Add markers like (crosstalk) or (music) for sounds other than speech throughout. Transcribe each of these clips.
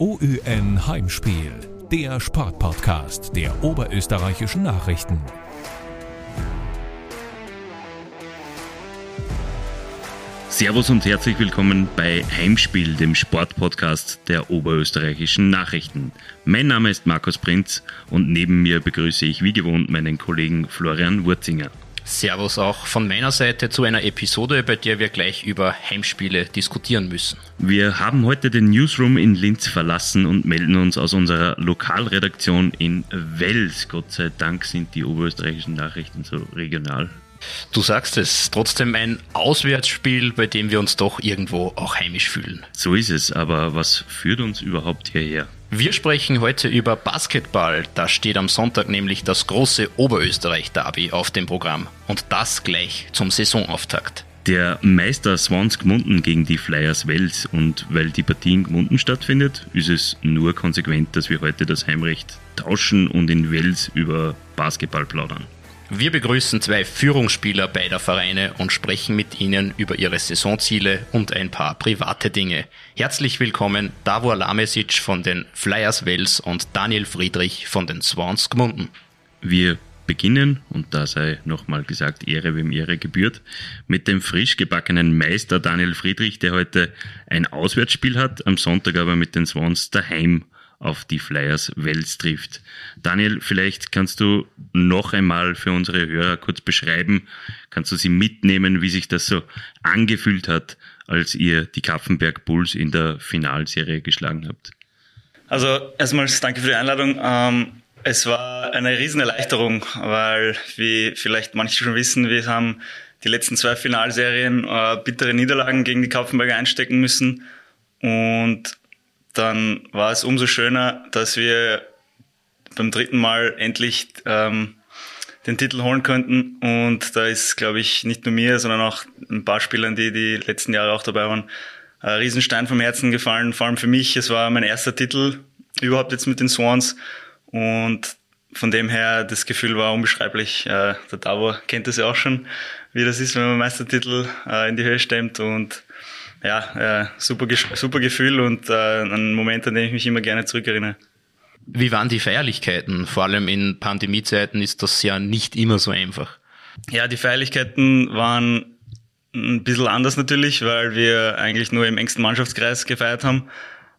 OÜN Heimspiel, der Sportpodcast der oberösterreichischen Nachrichten. Servus und herzlich willkommen bei Heimspiel, dem Sportpodcast der oberösterreichischen Nachrichten. Mein Name ist Markus Prinz und neben mir begrüße ich wie gewohnt meinen Kollegen Florian Wurzinger. Servus auch von meiner Seite zu einer Episode, bei der wir gleich über Heimspiele diskutieren müssen. Wir haben heute den Newsroom in Linz verlassen und melden uns aus unserer Lokalredaktion in Wels. Gott sei Dank sind die oberösterreichischen Nachrichten so regional. Du sagst es, trotzdem ein Auswärtsspiel, bei dem wir uns doch irgendwo auch heimisch fühlen. So ist es, aber was führt uns überhaupt hierher? Wir sprechen heute über Basketball. Da steht am Sonntag nämlich das große Oberösterreich-Derby auf dem Programm. Und das gleich zum Saisonauftakt. Der Meister Swans Gmunden gegen die Flyers Wels und weil die Partie in Gmunden stattfindet, ist es nur konsequent, dass wir heute das Heimrecht tauschen und in Wels über Basketball plaudern. Wir begrüßen zwei Führungsspieler beider Vereine und sprechen mit ihnen über ihre Saisonziele und ein paar private Dinge. Herzlich willkommen Davor Lamesic von den Flyers Wels und Daniel Friedrich von den Swans Gmunden. Wir beginnen, und da sei nochmal gesagt, Ehre wem Ehre gebührt, mit dem frisch gebackenen Meister Daniel Friedrich, der heute ein Auswärtsspiel hat, am Sonntag aber mit den Swans daheim auf die Flyers Wels trifft. Daniel, vielleicht kannst du noch einmal für unsere Hörer kurz beschreiben, kannst du sie mitnehmen, wie sich das so angefühlt hat, als ihr die Kaffenberg Bulls in der Finalserie geschlagen habt? Also erstmals danke für die Einladung. Ähm, es war eine Riesenerleichterung, weil, wie vielleicht manche schon wissen, wir haben die letzten zwei Finalserien äh, bittere Niederlagen gegen die Kaufenberger einstecken müssen. Und dann war es umso schöner, dass wir beim dritten Mal endlich ähm, den Titel holen könnten. Und da ist, glaube ich, nicht nur mir, sondern auch ein paar Spielern, die die letzten Jahre auch dabei waren, ein Riesenstein vom Herzen gefallen. Vor allem für mich. Es war mein erster Titel überhaupt jetzt mit den Swans. Und von dem her, das Gefühl war unbeschreiblich. Äh, der Davor kennt das ja auch schon, wie das ist, wenn man Meistertitel äh, in die Höhe stemmt. Und ja, äh, super, super Gefühl und äh, ein Moment, an den ich mich immer gerne zurückerinnere. Wie waren die Feierlichkeiten? Vor allem in Pandemiezeiten ist das ja nicht immer so einfach. Ja, die Feierlichkeiten waren ein bisschen anders natürlich, weil wir eigentlich nur im engsten Mannschaftskreis gefeiert haben.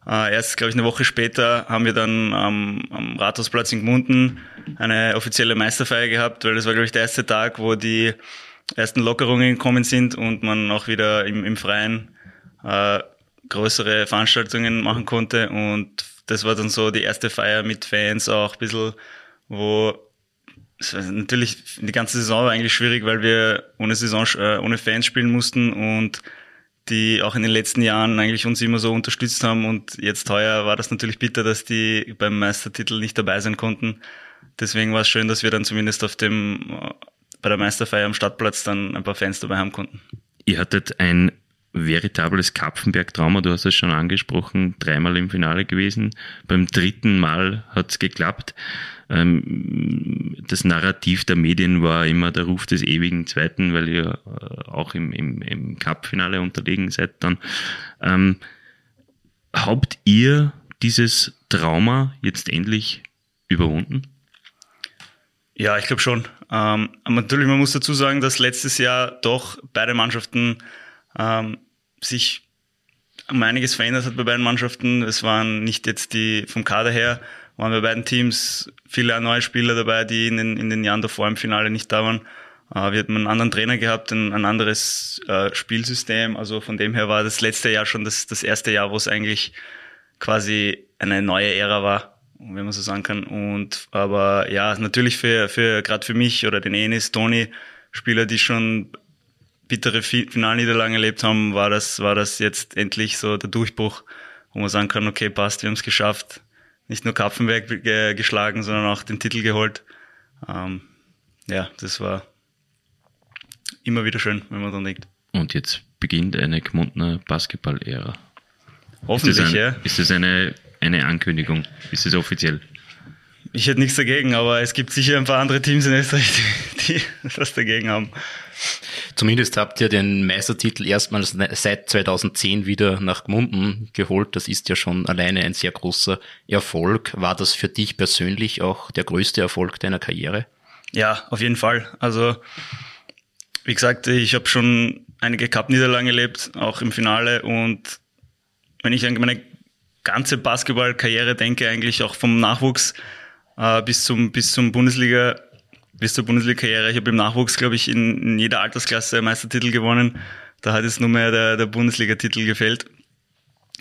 Äh, erst, glaube ich, eine Woche später haben wir dann am, am Rathausplatz in Gmunden eine offizielle Meisterfeier gehabt, weil das war, glaube ich, der erste Tag, wo die ersten Lockerungen gekommen sind und man auch wieder im, im Freien äh, größere Veranstaltungen machen konnte. Und das war dann so die erste Feier mit Fans auch ein bisschen, wo natürlich die ganze Saison war eigentlich schwierig, weil wir ohne Saison, äh, ohne Fans spielen mussten und die auch in den letzten Jahren eigentlich uns immer so unterstützt haben und jetzt heuer war das natürlich bitter, dass die beim Meistertitel nicht dabei sein konnten. Deswegen war es schön, dass wir dann zumindest auf dem äh, bei der Meisterfeier am Stadtplatz dann ein paar Fans dabei haben konnten. Ihr hattet ein veritables Kapfenberg-Trauma, du hast es schon angesprochen, dreimal im Finale gewesen. Beim dritten Mal hat es geklappt. Ähm, das Narrativ der Medien war immer der Ruf des ewigen Zweiten, weil ihr äh, auch im, im, im Cup-Finale unterlegen seid dann. Ähm, habt ihr dieses Trauma jetzt endlich überwunden? Ja, ich glaube schon. Ähm, natürlich, man muss dazu sagen, dass letztes Jahr doch beide Mannschaften ähm, sich um einiges verändert hat bei beiden Mannschaften. Es waren nicht jetzt die vom Kader her, waren bei beiden Teams viele neue Spieler dabei, die in den, in den Jahren davor im Finale nicht da waren. Äh, wir hatten einen anderen Trainer gehabt, ein, ein anderes äh, Spielsystem. Also von dem her war das letzte Jahr schon das, das erste Jahr, wo es eigentlich quasi eine neue Ära war, wenn man so sagen kann. Und aber ja, natürlich für, für gerade für mich oder den Enis, Toni, Spieler, die schon bittere Finalniederlagen erlebt haben, war das, war das jetzt endlich so der Durchbruch, wo man sagen kann, okay, passt, wir haben es geschafft. Nicht nur Kapfenberg geschlagen, sondern auch den Titel geholt. Ähm, ja, das war immer wieder schön, wenn man dran denkt. Und jetzt beginnt eine Gmundner Basketball-Ära. Hoffentlich, ist ein, ja. Ist das eine, eine Ankündigung? Ist das offiziell? Ich hätte nichts dagegen, aber es gibt sicher ein paar andere Teams in Österreich, die, die (laughs) was dagegen haben. Zumindest habt ihr den Meistertitel erstmals seit 2010 wieder nach Gmunden geholt. Das ist ja schon alleine ein sehr großer Erfolg. War das für dich persönlich auch der größte Erfolg deiner Karriere? Ja, auf jeden Fall. Also, wie gesagt, ich habe schon einige Cup-Niederlagen erlebt, auch im Finale. Und wenn ich an meine ganze Basketballkarriere denke, eigentlich auch vom Nachwuchs äh, bis zum bis zum Bundesliga bis zur Bundesliga-Karriere. Ich habe im Nachwuchs, glaube ich, in, in, jeder Altersklasse Meistertitel gewonnen. Da hat es nur mehr der, der Bundesliga-Titel gefällt.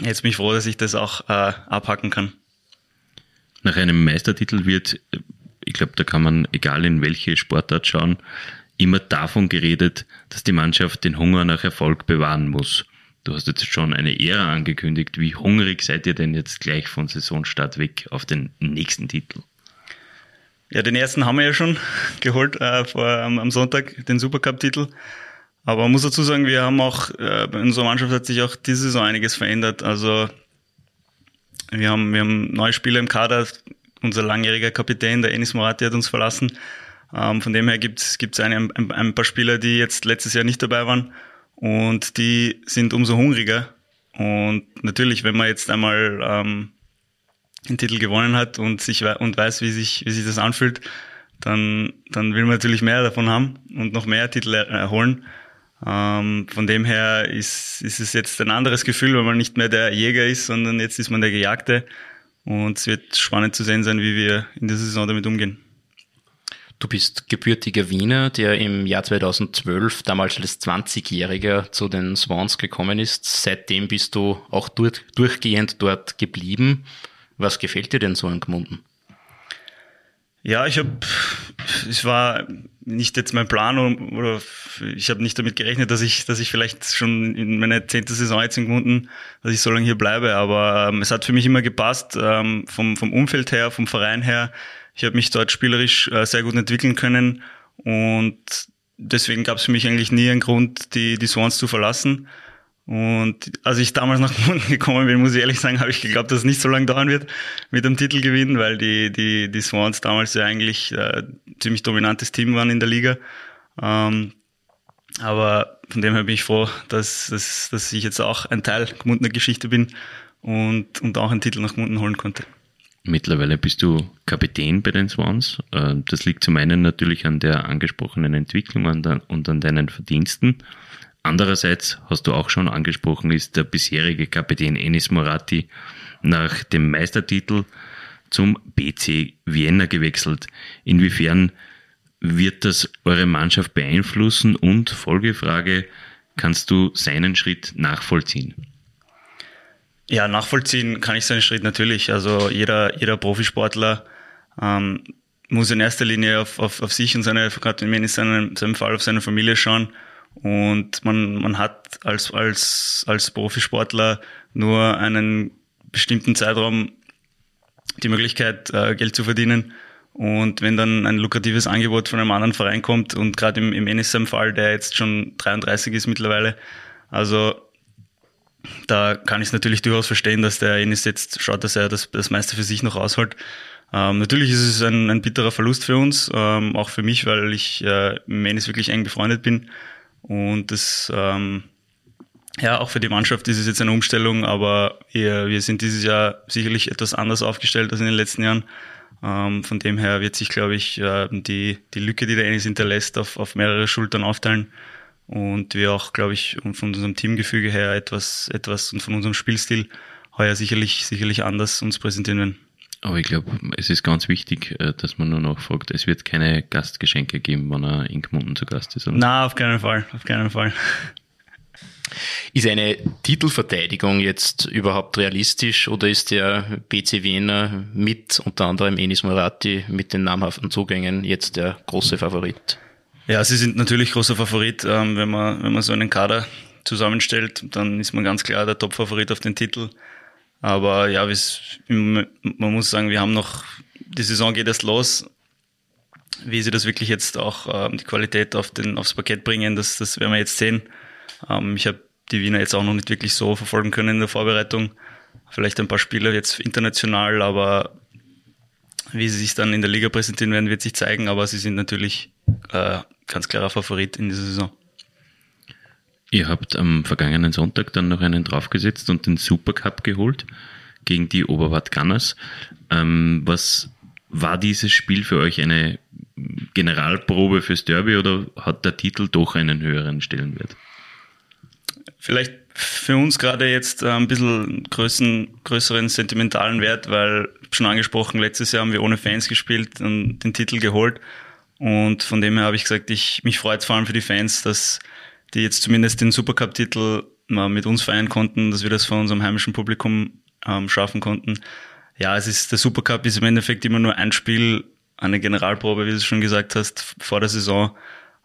Jetzt bin ich froh, dass ich das auch äh, abhacken kann. Nach einem Meistertitel wird, ich glaube, da kann man, egal in welche Sportart schauen, immer davon geredet, dass die Mannschaft den Hunger nach Erfolg bewahren muss. Du hast jetzt schon eine Ära angekündigt. Wie hungrig seid ihr denn jetzt gleich von Saisonstart weg auf den nächsten Titel? Ja, den ersten haben wir ja schon geholt äh, vor, am, am Sonntag, den Supercup-Titel. Aber man muss dazu sagen, wir haben auch, äh, bei unserer Mannschaft hat sich auch diese Saison einiges verändert. Also wir haben, wir haben neue Spieler im Kader. Unser langjähriger Kapitän, der Enis Morati, hat uns verlassen. Ähm, von dem her gibt es ein, ein, ein paar Spieler, die jetzt letztes Jahr nicht dabei waren. Und die sind umso hungriger. Und natürlich, wenn man jetzt einmal ähm, den Titel gewonnen hat und sich und weiß, wie sich, wie sich das anfühlt, dann, dann will man natürlich mehr davon haben und noch mehr Titel erholen. Ähm, von dem her ist, ist es jetzt ein anderes Gefühl, weil man nicht mehr der Jäger ist, sondern jetzt ist man der Gejagte. Und es wird spannend zu sehen sein, wie wir in der Saison damit umgehen. Du bist gebürtiger Wiener, der im Jahr 2012 damals als 20-Jähriger zu den Swans gekommen ist. Seitdem bist du auch durch, durchgehend dort geblieben. Was gefällt dir denn so an Gmunden? Ja, ich habe, es war nicht jetzt mein Plan oder ich habe nicht damit gerechnet, dass ich, dass ich vielleicht schon in meine zehnte Saison jetzt in Gmunden, dass ich so lange hier bleibe. Aber ähm, es hat für mich immer gepasst, ähm, vom, vom Umfeld her, vom Verein her. Ich habe mich dort spielerisch äh, sehr gut entwickeln können und deswegen gab es für mich eigentlich nie einen Grund, die, die Swans zu verlassen. Und als ich damals nach Gmunden (laughs) gekommen bin, muss ich ehrlich sagen, habe ich geglaubt, dass es nicht so lange dauern wird mit dem Titelgewinn, weil die, die, die Swans damals ja eigentlich äh, ziemlich dominantes Team waren in der Liga. Ähm, aber von dem her bin ich froh, dass, dass, dass ich jetzt auch ein Teil Gmundener Geschichte bin und, und auch einen Titel nach Gmunden holen konnte. Mittlerweile bist du Kapitän bei den Swans. Äh, das liegt zum einen natürlich an der angesprochenen Entwicklung und an deinen Verdiensten. Andererseits, hast du auch schon angesprochen, ist der bisherige Kapitän Enis Moratti nach dem Meistertitel zum BC Vienna gewechselt. Inwiefern wird das eure Mannschaft beeinflussen? Und Folgefrage, kannst du seinen Schritt nachvollziehen? Ja, nachvollziehen kann ich seinen Schritt natürlich. Also jeder, jeder Profisportler ähm, muss in erster Linie auf, auf, auf sich und seine, gerade in seinem, seinem Fall auf seine Familie schauen. Und man, man hat als, als, als Profisportler nur einen bestimmten Zeitraum die Möglichkeit, äh, Geld zu verdienen. Und wenn dann ein lukratives Angebot von einem anderen Verein kommt und gerade im, im NSM-Fall, der jetzt schon 33 ist mittlerweile, also da kann ich es natürlich durchaus verstehen, dass der Enis jetzt schaut, dass er das, das meiste für sich noch rausholt. Ähm, natürlich ist es ein, ein bitterer Verlust für uns, ähm, auch für mich, weil ich äh, mit Enis wirklich eng befreundet bin. Und das, ähm, ja, auch für die Mannschaft ist es jetzt eine Umstellung, aber wir, wir sind dieses Jahr sicherlich etwas anders aufgestellt als in den letzten Jahren. Ähm, von dem her wird sich, glaube ich, äh, die, die Lücke, die der Ennis hinterlässt, auf, auf mehrere Schultern aufteilen. Und wir auch, glaube ich, von unserem Teamgefüge her etwas, etwas und von unserem Spielstil heuer sicherlich, sicherlich anders uns präsentieren werden. Aber ich glaube, es ist ganz wichtig, äh, dass man nur noch fragt, es wird keine Gastgeschenke geben, wenn er in Gmunden zu Gast ist. Oder? Na, auf keinen Fall, auf keinen Fall. Ist eine Titelverteidigung jetzt überhaupt realistisch oder ist der BC Wiener mit unter anderem Enis Morati mit den namhaften Zugängen jetzt der große Favorit? Ja, sie sind natürlich großer Favorit. Ähm, wenn man, wenn man so einen Kader zusammenstellt, dann ist man ganz klar der Top-Favorit auf den Titel. Aber ja, man muss sagen, wir haben noch, die Saison geht erst los. Wie sie das wirklich jetzt auch ähm, die Qualität auf den, aufs Parkett bringen, das, das werden wir jetzt sehen. Ähm, ich habe die Wiener jetzt auch noch nicht wirklich so verfolgen können in der Vorbereitung. Vielleicht ein paar Spieler jetzt international, aber wie sie sich dann in der Liga präsentieren werden, wird sich zeigen. Aber sie sind natürlich äh, ganz klarer Favorit in dieser Saison. Ihr habt am vergangenen Sonntag dann noch einen draufgesetzt und den Supercup geholt gegen die Oberwart Gunners. Ähm, was war dieses Spiel für euch eine Generalprobe fürs Derby oder hat der Titel doch einen höheren Stellenwert? Vielleicht für uns gerade jetzt äh, ein bisschen größeren, größeren sentimentalen Wert, weil schon angesprochen, letztes Jahr haben wir ohne Fans gespielt und den Titel geholt. Und von dem her habe ich gesagt, ich mich freut vor allem für die Fans, dass die jetzt zumindest den Supercup-Titel mal mit uns feiern konnten, dass wir das vor unserem heimischen Publikum ähm, schaffen konnten. Ja, es ist der Supercup ist im Endeffekt immer nur ein Spiel, eine Generalprobe, wie du schon gesagt hast, vor der Saison.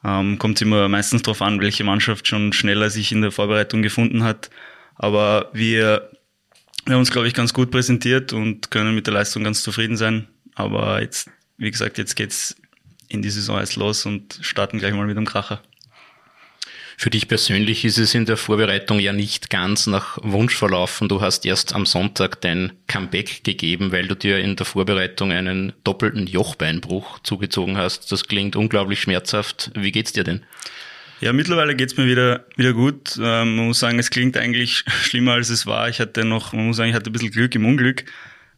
Ähm, kommt immer meistens darauf an, welche Mannschaft schon schneller sich in der Vorbereitung gefunden hat. Aber wir, wir haben uns, glaube ich, ganz gut präsentiert und können mit der Leistung ganz zufrieden sein. Aber jetzt, wie gesagt, jetzt geht's in die Saison erst los und starten gleich mal mit dem Kracher. Für dich persönlich ist es in der Vorbereitung ja nicht ganz nach Wunsch verlaufen. Du hast erst am Sonntag dein Comeback gegeben, weil du dir in der Vorbereitung einen doppelten Jochbeinbruch zugezogen hast. Das klingt unglaublich schmerzhaft. Wie geht's dir denn? Ja, mittlerweile geht's mir wieder, wieder gut. Ähm, man muss sagen, es klingt eigentlich (laughs) schlimmer, als es war. Ich hatte noch, man muss sagen, ich hatte ein bisschen Glück im Unglück,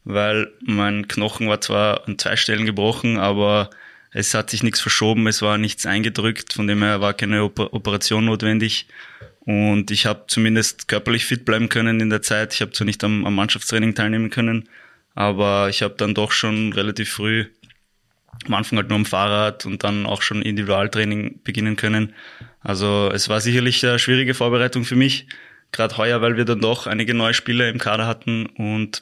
weil mein Knochen war zwar an zwei Stellen gebrochen, aber es hat sich nichts verschoben, es war nichts eingedrückt, von dem her war keine Operation notwendig. Und ich habe zumindest körperlich fit bleiben können in der Zeit. Ich habe zwar nicht am, am Mannschaftstraining teilnehmen können, aber ich habe dann doch schon relativ früh am Anfang halt nur am Fahrrad und dann auch schon Individualtraining beginnen können. Also es war sicherlich eine schwierige Vorbereitung für mich, gerade heuer, weil wir dann doch einige neue Spieler im Kader hatten und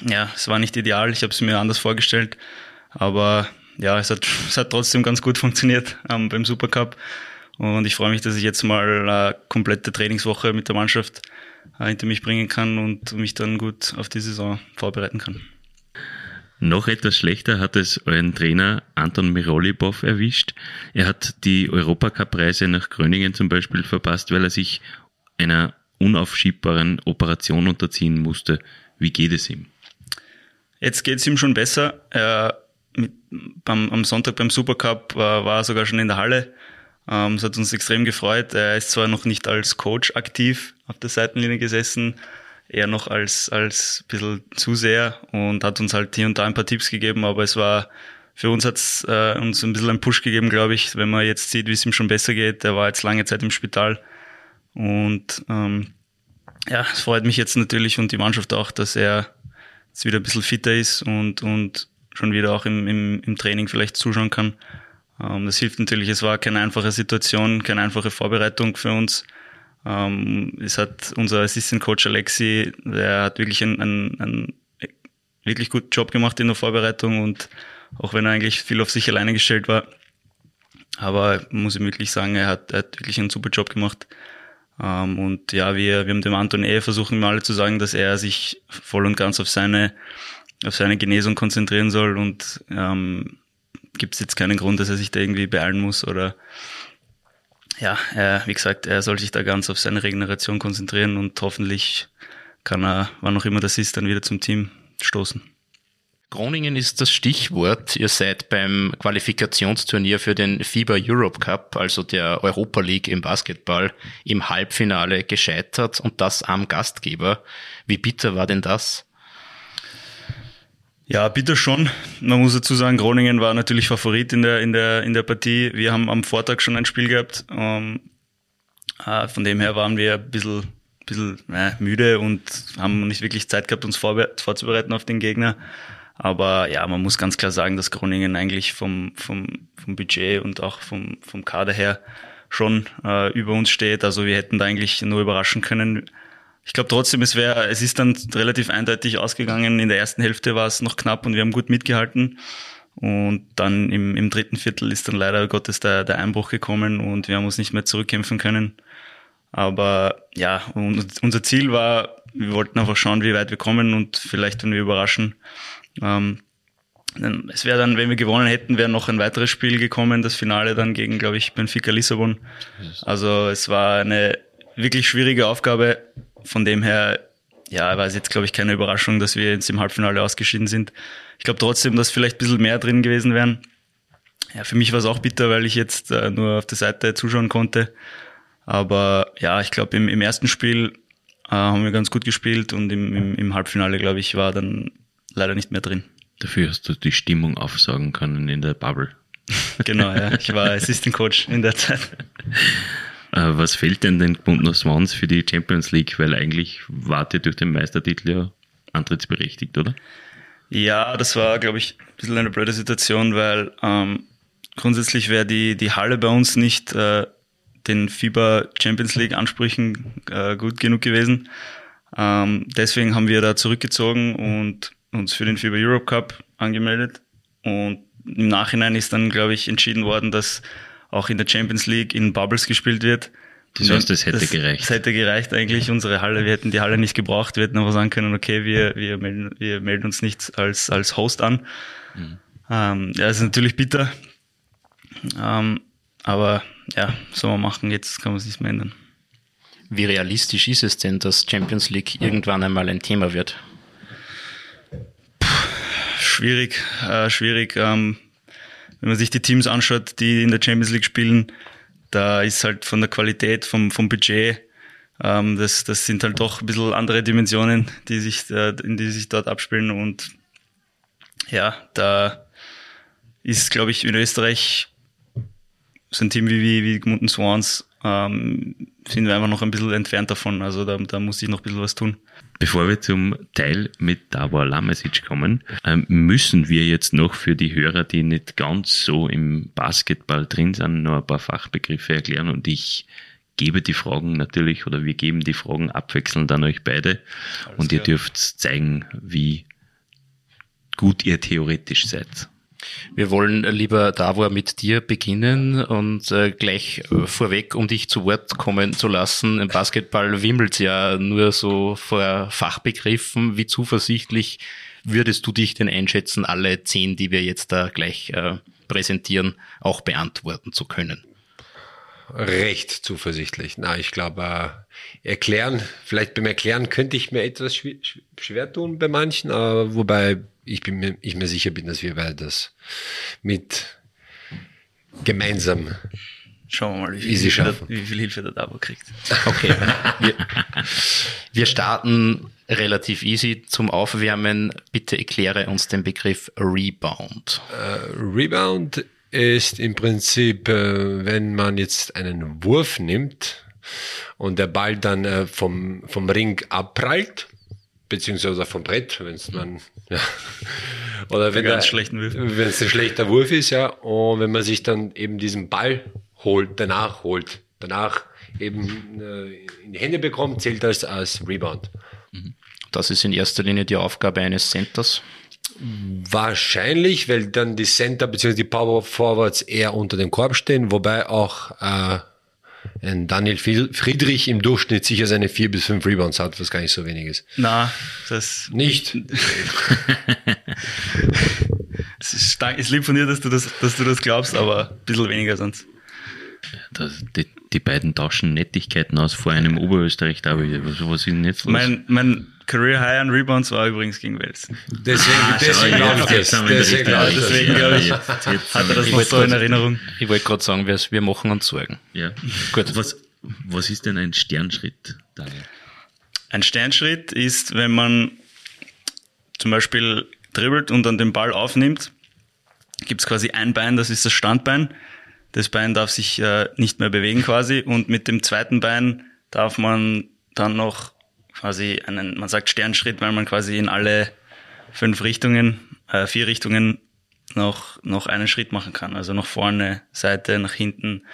ja, es war nicht ideal. Ich habe es mir anders vorgestellt, aber ja, es hat, (laughs) es hat trotzdem ganz gut funktioniert ähm, beim Supercup. Und ich freue mich, dass ich jetzt mal eine komplette Trainingswoche mit der Mannschaft äh, hinter mich bringen kann und mich dann gut auf die Saison vorbereiten kann. Noch etwas schlechter hat es euren Trainer Anton Mirolibov erwischt. Er hat die Europacup-Reise nach Gröningen zum Beispiel verpasst, weil er sich einer unaufschiebbaren Operation unterziehen musste. Wie geht es ihm? Jetzt geht es ihm schon besser. Er mit, beim, am Sonntag beim Supercup war, war er sogar schon in der Halle. Ähm, es hat uns extrem gefreut. Er ist zwar noch nicht als Coach aktiv auf der Seitenlinie gesessen, eher noch als, als bisschen Zuseher und hat uns halt hier und da ein paar Tipps gegeben, aber es war, für uns hat es äh, uns ein bisschen einen Push gegeben, glaube ich, wenn man jetzt sieht, wie es ihm schon besser geht. Er war jetzt lange Zeit im Spital und ähm, ja, es freut mich jetzt natürlich und die Mannschaft auch, dass er jetzt wieder ein bisschen fitter ist und, und schon wieder auch im, im, im Training vielleicht zuschauen kann. Ähm, das hilft natürlich. Es war keine einfache Situation, keine einfache Vorbereitung für uns. Ähm, es hat unser Assistant Coach Alexi, der hat wirklich einen, einen, einen wirklich guten Job gemacht in der Vorbereitung und auch wenn er eigentlich viel auf sich alleine gestellt war. Aber muss ich wirklich sagen, er hat, er hat wirklich einen super Job gemacht. Ähm, und ja, wir, wir haben dem Anton eh versuchen, wir alle zu sagen, dass er sich voll und ganz auf seine auf seine Genesung konzentrieren soll und ähm, gibt es jetzt keinen Grund, dass er sich da irgendwie beeilen muss oder ja, er, wie gesagt, er soll sich da ganz auf seine Regeneration konzentrieren und hoffentlich kann er, wann auch immer das ist, dann wieder zum Team stoßen. Groningen ist das Stichwort. Ihr seid beim Qualifikationsturnier für den FIBA Europe Cup, also der Europa League im Basketball, im Halbfinale gescheitert und das am Gastgeber. Wie bitter war denn das? Ja, bitte schon. Man muss dazu sagen, Groningen war natürlich Favorit in der, in der, in der Partie. Wir haben am Vortag schon ein Spiel gehabt. Ähm, äh, von dem her waren wir ein bisschen, bisschen äh, müde und haben nicht wirklich Zeit gehabt, uns vorzubereiten auf den Gegner. Aber ja, man muss ganz klar sagen, dass Groningen eigentlich vom, vom, vom Budget und auch vom, vom Kader her schon äh, über uns steht. Also wir hätten da eigentlich nur überraschen können. Ich glaube trotzdem, es wäre, es ist dann relativ eindeutig ausgegangen. In der ersten Hälfte war es noch knapp und wir haben gut mitgehalten. Und dann im, im dritten Viertel ist dann leider Gottes der, der Einbruch gekommen und wir haben uns nicht mehr zurückkämpfen können. Aber ja, unser Ziel war, wir wollten einfach schauen, wie weit wir kommen und vielleicht, wenn wir überraschen. Ähm, es wäre dann, wenn wir gewonnen hätten, wäre noch ein weiteres Spiel gekommen, das Finale dann gegen, glaube ich, Benfica Lissabon. Also es war eine wirklich schwierige Aufgabe von dem her, ja, war es jetzt, glaube ich, keine Überraschung, dass wir jetzt im Halbfinale ausgeschieden sind. Ich glaube trotzdem, dass vielleicht ein bisschen mehr drin gewesen wären. Ja, für mich war es auch bitter, weil ich jetzt äh, nur auf der Seite zuschauen konnte. Aber ja, ich glaube, im, im ersten Spiel äh, haben wir ganz gut gespielt und im, im, im Halbfinale, glaube ich, war dann leider nicht mehr drin. Dafür hast du die Stimmung aufsagen können in der Bubble. (laughs) genau, ja. Ich war (laughs) Assistant Coach in der Zeit. Äh, was fehlt denn den Gmundner Swans für die Champions League? Weil eigentlich wart ihr durch den Meistertitel ja antrittsberechtigt, oder? Ja, das war, glaube ich, ein bisschen eine blöde Situation, weil ähm, grundsätzlich wäre die, die Halle bei uns nicht äh, den FIBA Champions League Ansprüchen äh, gut genug gewesen. Ähm, deswegen haben wir da zurückgezogen und uns für den FIBA Europe Cup angemeldet. Und im Nachhinein ist dann, glaube ich, entschieden worden, dass auch in der Champions League in Bubbles gespielt wird. Das heißt, das hätte das, gereicht. Das hätte gereicht eigentlich. Unsere Halle, wir hätten die Halle nicht gebraucht. Wir hätten aber sagen können, okay, wir, wir, melden, wir melden uns nicht als, als Host an. Mhm. Ähm, ja, das ist natürlich bitter. Ähm, aber ja, soll man machen, jetzt kann man es nicht mehr ändern. Wie realistisch ist es denn, dass Champions League irgendwann einmal ein Thema wird? Puh, schwierig, äh, schwierig. Ähm, wenn man sich die Teams anschaut, die in der Champions League spielen, da ist halt von der Qualität, vom, vom Budget, ähm, das, das sind halt doch ein bisschen andere Dimensionen, die sich, äh, in die sich dort abspielen. Und ja, da ist, glaube ich, in Österreich so ein Team wie, wie, wie Gmunden Swans ähm, sind wir einfach noch ein bisschen entfernt davon. Also da, da muss ich noch ein bisschen was tun. Bevor wir zum Teil mit Davor Lamesic kommen, ähm, müssen wir jetzt noch für die Hörer, die nicht ganz so im Basketball drin sind, noch ein paar Fachbegriffe erklären und ich gebe die Fragen natürlich oder wir geben die Fragen abwechselnd an euch beide Alles und ihr klar. dürft zeigen, wie gut ihr theoretisch seid. Wir wollen lieber Davor mit dir beginnen und äh, gleich äh, vorweg, um dich zu Wort kommen zu lassen. Im Basketball wimmelt ja nur so vor Fachbegriffen. Wie zuversichtlich würdest du dich denn einschätzen, alle zehn, die wir jetzt da gleich äh, präsentieren, auch beantworten zu können? Recht zuversichtlich. Na, ich glaube, äh, erklären, vielleicht beim Erklären könnte ich mir etwas schwer, schwer tun bei manchen, aber wobei ich bin mir, ich mir sicher bin, dass wir beide das mit gemeinsam Schauen wir mal, wie viel, Hilfe, der, wie viel Hilfe der Davo kriegt. Okay. (laughs) wir, wir starten relativ easy zum Aufwärmen. Bitte erkläre uns den Begriff Rebound. Uh, Rebound ist im Prinzip, äh, wenn man jetzt einen Wurf nimmt und der Ball dann äh, vom, vom Ring abprallt beziehungsweise vom Brett, wenn es man ja. oder wenn es ein schlechter Wurf ist, ja, und wenn man sich dann eben diesen Ball holt, danach holt, danach eben äh, in die Hände bekommt, zählt das als Rebound. Mhm. Das ist in erster Linie die Aufgabe eines Centers. Wahrscheinlich, weil dann die Center bzw. die Power Forwards eher unter dem Korb stehen, wobei auch äh, Daniel Friedrich im Durchschnitt sicher seine vier bis fünf Rebounds hat, was gar nicht so wenig ist. Na, das nicht. (laughs) es ist, stark, ist lieb von dir, dass du das, dass du das glaubst, aber ein bisschen weniger sonst. Das, die, die, beiden tauschen Nettigkeiten aus vor einem Oberösterreich. Was, was ist denn jetzt los? Mein, mein Career High an Rebounds war übrigens gegen Wales. Deswegen, ah, deswegen glaube ich das. Deswegen, deswegen glaube ich, hat er das noch so in Erinnerung. Ich wollte gerade sagen, wir, wir machen uns Sorgen. Ja. Gut. Was, was ist denn ein Sternschritt, Daniel? Ein Sternschritt ist, wenn man zum Beispiel dribbelt und dann den Ball aufnimmt, gibt es quasi ein Bein, das ist das Standbein. Das Bein darf sich äh, nicht mehr bewegen quasi und mit dem zweiten Bein darf man dann noch quasi einen, man sagt Sternschritt, weil man quasi in alle fünf Richtungen, äh, vier Richtungen noch, noch einen Schritt machen kann. Also nach vorne, Seite, nach hinten.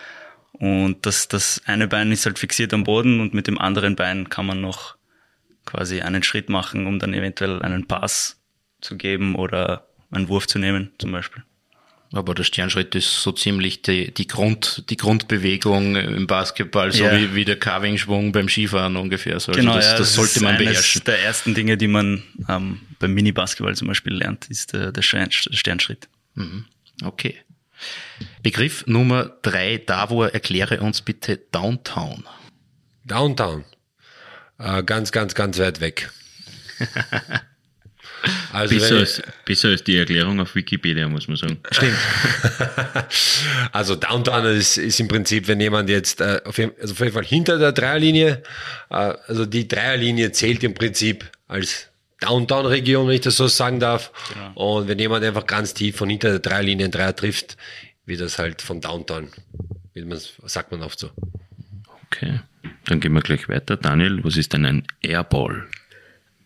Und das, das eine Bein ist halt fixiert am Boden und mit dem anderen Bein kann man noch quasi einen Schritt machen, um dann eventuell einen Pass zu geben oder einen Wurf zu nehmen, zum Beispiel. Aber der Sternschritt ist so ziemlich die, die, Grund, die Grundbewegung im Basketball, so ja. wie, wie der Carving-Schwung beim Skifahren ungefähr. Also genau, das, ja, das, das sollte man beherrschen. der ersten Dinge, die man ähm, beim Mini-Basketball zum Beispiel lernt, ist der, der Sternschritt. Mhm. Okay. Begriff Nummer drei, Davor, erkläre uns bitte Downtown. Downtown. Äh, ganz, ganz, ganz weit weg. (laughs) Also du als, Besser als die Erklärung auf Wikipedia, muss man sagen. Stimmt. (laughs) Also Downtown ist, ist im Prinzip, wenn jemand jetzt äh, auf, jeden, also auf jeden Fall hinter der Dreierlinie, äh, also die Dreierlinie zählt im Prinzip als Downtown-Region, wenn ich das so sagen darf. Genau. Und wenn jemand einfach ganz tief von hinter der Dreierlinie einen Dreier trifft, wird das halt von Downtown, wie man sagt man oft so. Okay, dann gehen wir gleich weiter. Daniel, was ist denn ein Airball?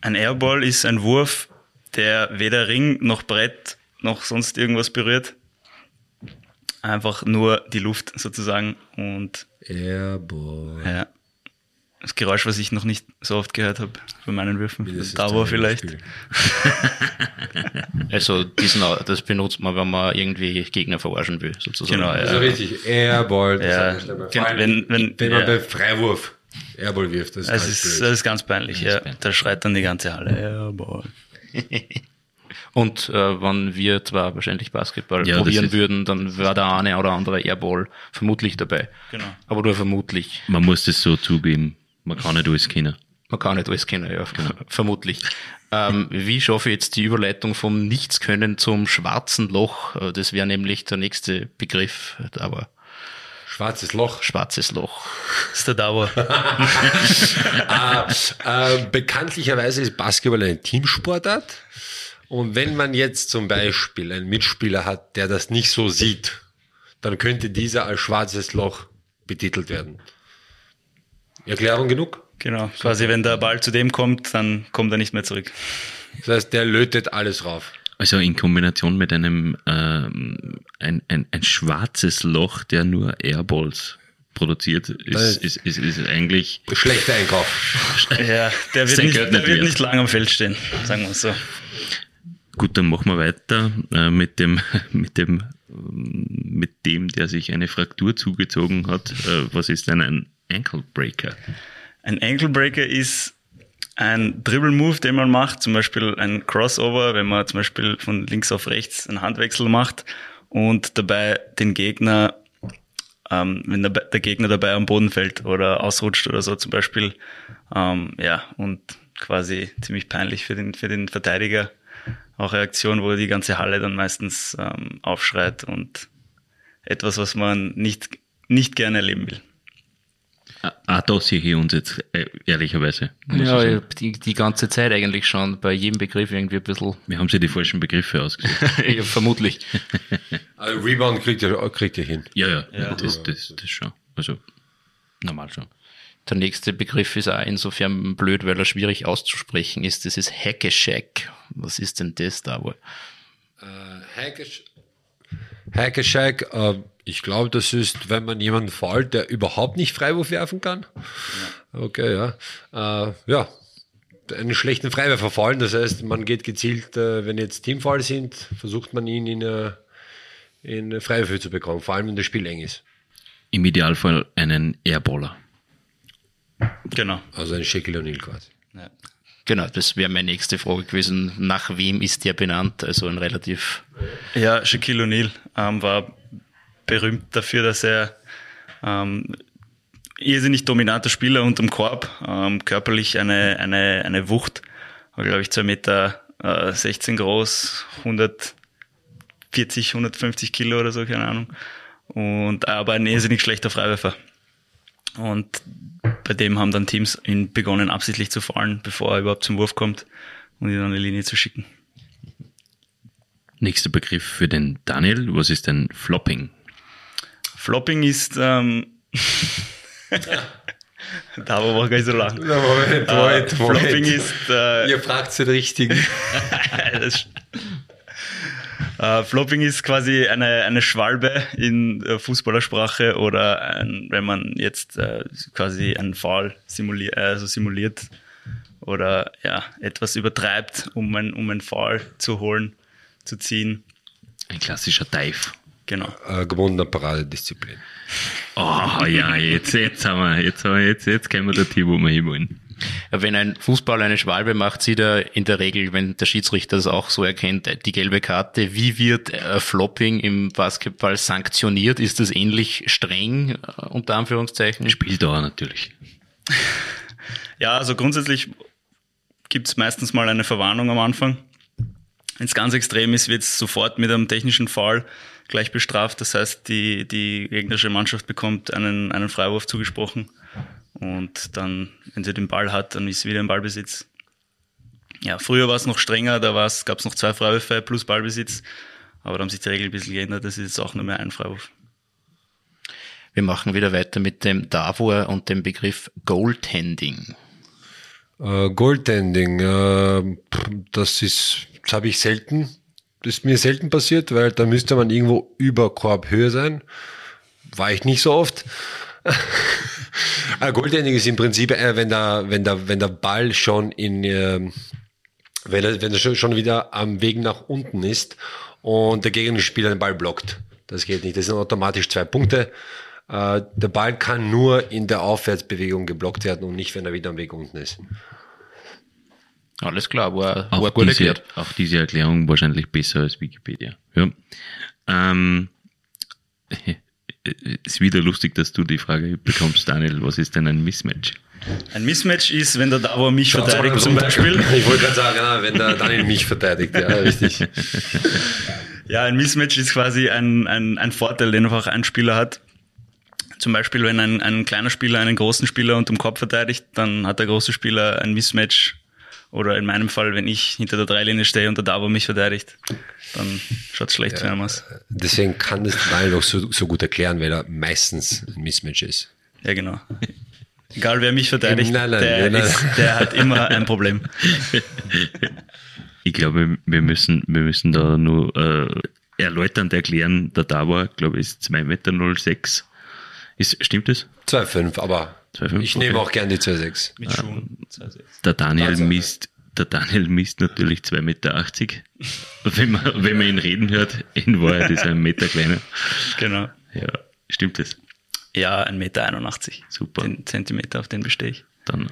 Ein Airball ist ein Wurf, der weder Ring noch Brett noch sonst irgendwas berührt. Einfach nur die Luft sozusagen. Und Airball. ja, das Geräusch, was ich noch nicht so oft gehört habe bei meinen Würfen. Das Da war vielleicht. (laughs) Also diesen, das benutzt man, wenn man irgendwie Gegner verarschen will, sozusagen. Genau, ja. Also richtig, Airball. das Ja, sag ich dabei. gen- Vor allem, wenn- wenn- wenn man ja. bei Freiwurf Airball wirft, das ist, Das ganz ist, das ist ganz peinlich, ja. Da schreit dann die ganze Halle. Airball. (laughs) Und äh, wenn wir zwar wahrscheinlich Basketball Ja, probieren würden, dann wäre der eine oder andere Airball vermutlich dabei. Genau. Aber nur vermutlich. Man muss das so zugeben. Man kann nicht alles kennen. Man kann nicht alles kennen, ja, vermutlich. Ähm, wie schaffe ich jetzt die Überleitung vom Nichtskönnen zum schwarzen Loch? Äh, Das wäre nämlich der nächste Begriff, aber Schwarzes Loch. schwarzes Loch. Das ist der Dauer. (laughs) Äh, bekanntlicherweise ist Basketball eine Teamsportart. Und wenn man jetzt zum Beispiel einen Mitspieler hat, der das nicht so sieht, dann könnte dieser als schwarzes Loch betitelt werden. Erklärung genug? genau. Quasi, wenn der Ball zu dem kommt, dann kommt er nicht mehr zurück. Das heißt, der lötet alles rauf. Also in Kombination mit einem ähm, ein, ein, ein schwarzes Loch, der nur Airballs produziert, ist, ist, ist, ist eigentlich Schlechter Einkauf. Ja, der wird, nicht, der nicht wird nicht lang am Feld stehen, sagen wir es so. gut. Dann machen wir weiter äh, mit dem (laughs) mit dem mit dem, der sich eine Fraktur zugezogen hat. Äh, was ist denn ein Ankle Breaker? Ein Ankle Breaker ist ein Dribble-Move, den man macht, zum Beispiel ein Crossover, wenn man zum Beispiel von links auf rechts einen Handwechsel macht und dabei den Gegner, ähm, wenn der, der Gegner dabei am Boden fällt oder ausrutscht oder so zum Beispiel, ähm, ja, und quasi ziemlich peinlich für den, für den Verteidiger. Auch eine Aktion, wo die ganze Halle dann meistens ähm, aufschreit und etwas, was man nicht, nicht gerne erleben will. Ah, ah, da sehe ich uns jetzt äh, ehrlicherweise. Ja, die, die ganze Zeit eigentlich schon, bei jedem Begriff irgendwie ein bisschen, Wir haben sie die falschen Begriffe ausgesucht. (laughs) ja, vermutlich. (laughs) Also Rebound kriegt ihr, kriegt ihr hin. ja, ja, das, das, das schon. Also normal schon. Der nächste Begriff ist auch insofern blöd, weil er schwierig auszusprechen ist. Das ist Hackeshack. Was ist denn das da wohl? Hackeshack, äh, ich glaube, das ist, wenn man jemanden fault, der überhaupt nicht Freiwurf werfen kann. Okay, ja. Äh, ja, einen schlechten Freiwerfer fallen. Das heißt, man geht gezielt, äh, wenn jetzt Teamfall sind, versucht man ihn in, äh, in Freiwürfe zu bekommen, vor allem wenn das Spiel eng ist. Im Idealfall einen Airballer. Genau. Also ein Shaquille O'Neal quasi. Ja. Genau, das wäre meine nächste Frage gewesen. Nach wem ist der benannt? Also ein relativ Ja, Shaquille O'Neal ähm, war berühmt dafür, dass er ähm, irrsinnig dominanter Spieler unterm Korb, ähm, körperlich eine, eine, eine Wucht, war glaube ich 2 Meter äh, 16 groß, 140, 150 Kilo oder so, keine Ahnung. Und aber ein irrsinnig schlechter Freiwerfer. Und bei dem haben dann Teams ihn begonnen, absichtlich zu fallen, bevor er überhaupt zum Wurf kommt und ihn an die Linie zu schicken. Nächster Begriff für den Daniel. Was ist denn Flopping? Flopping ist, ähm, (laughs) da war gar nicht so lang. Moment, Äh, Flopping ist, äh, Ihr fragt den richtigen. (laughs) äh, Flopping ist quasi eine, eine Schwalbe in äh, Fußballersprache oder ein, wenn man jetzt äh, quasi einen Foul simuliert, also simuliert oder ja, etwas übertreibt, um ein, um ein Foul zu holen, zu ziehen. Ein klassischer Dive. Genau. äh, gebundener Paradedisziplin. Oh ja, jetzt, jetzt haben wir, jetzt haben wir, jetzt, jetzt kennen wir dorthin, wo wir hinwollen. Wenn ein Fußballer eine Schwalbe macht, sieht er in der Regel, wenn der Schiedsrichter das auch so erkennt, die gelbe Karte. Wie wird äh, Flopping im Basketball sanktioniert? Ist das ähnlich streng, äh, unter Anführungszeichen? Spieldauer natürlich. Ja, also grundsätzlich gibt's meistens mal eine Verwarnung am Anfang. Wenn es ganz extrem ist, wird es sofort mit einem technischen Foul gleich bestraft. Das heißt, die, die gegnerische Mannschaft bekommt einen, einen Freiwurf zugesprochen. Und dann, wenn sie den Ball hat, dann ist sie wieder im Ballbesitz. Ja, früher war es noch strenger, da gab es noch zwei Freiwürfe plus Ballbesitz. Aber da haben sich die Regeln ein bisschen geändert, das ist jetzt auch nur mehr ein Freiwurf. Wir machen wieder weiter mit dem Davor und dem Begriff Goaltending. Äh, Goaltending, äh, das ist, das habe ich selten, das ist mir selten passiert, weil da müsste man irgendwo über Korbhöhe sein. War ich nicht so oft. (laughs) äh, Goaltending ist im Prinzip, äh, wenn der, wenn der, wenn der Ball schon in, äh, wenn er, wenn er schon wieder am Weg nach unten ist und der Gegenspieler den Ball blockt. Das geht nicht. Das sind automatisch zwei Punkte. Äh, der Ball kann nur in der Aufwärtsbewegung geblockt werden und nicht, wenn er wieder am Weg unten ist. Alles klar, war, auch war gut diese, erklärt. Auch diese Erklärung wahrscheinlich besser als Wikipedia. Ja. Ähm, (laughs) ist wieder lustig, dass du die Frage bekommst, Daniel, was ist denn ein Mismatch? Ein Mismatch ist, wenn der Dauer mich verteidigt zum Beispiel. Ich wollte gerade sagen, ja, wenn der Daniel mich verteidigt, ja, richtig. (laughs) Ja, ein Mismatch ist quasi ein, ein, ein Vorteil, den einfach ein Spieler hat. Zum Beispiel, wenn ein, ein kleiner Spieler einen großen Spieler unterm Kopf verteidigt, dann hat der große Spieler ein Mismatch. Oder in meinem Fall, wenn ich hinter der Dreilinie stehe und der Davo mich verteidigt, dann schaut es schlecht ja, für ihn aus. Deswegen kann das Daniel auch so, so gut erklären, weil er meistens ein Mismatch ist. Ja, genau. Egal wer mich verteidigt, Nein, nein, der, nein, nein. Ist, der hat immer ein Problem. Ich glaube, wir müssen, wir müssen da nur äh, erläuternd erklären, der Dauer, glaube ich, ist 2,06 Meter. Ist, stimmt das? 2,5, aber 2,5, ich okay. nehme auch gern die 2,6. Mit Schuhen. Der Daniel Also, misst, der Daniel misst natürlich 2,80 Meter. Wenn man, wenn man ihn reden hört, in Wahrheit ist er ein Meter kleiner. Genau. Ja, stimmt das? Ja, 1,81 Meter. Super. Den Zentimeter, auf den bestehe ich. Dann,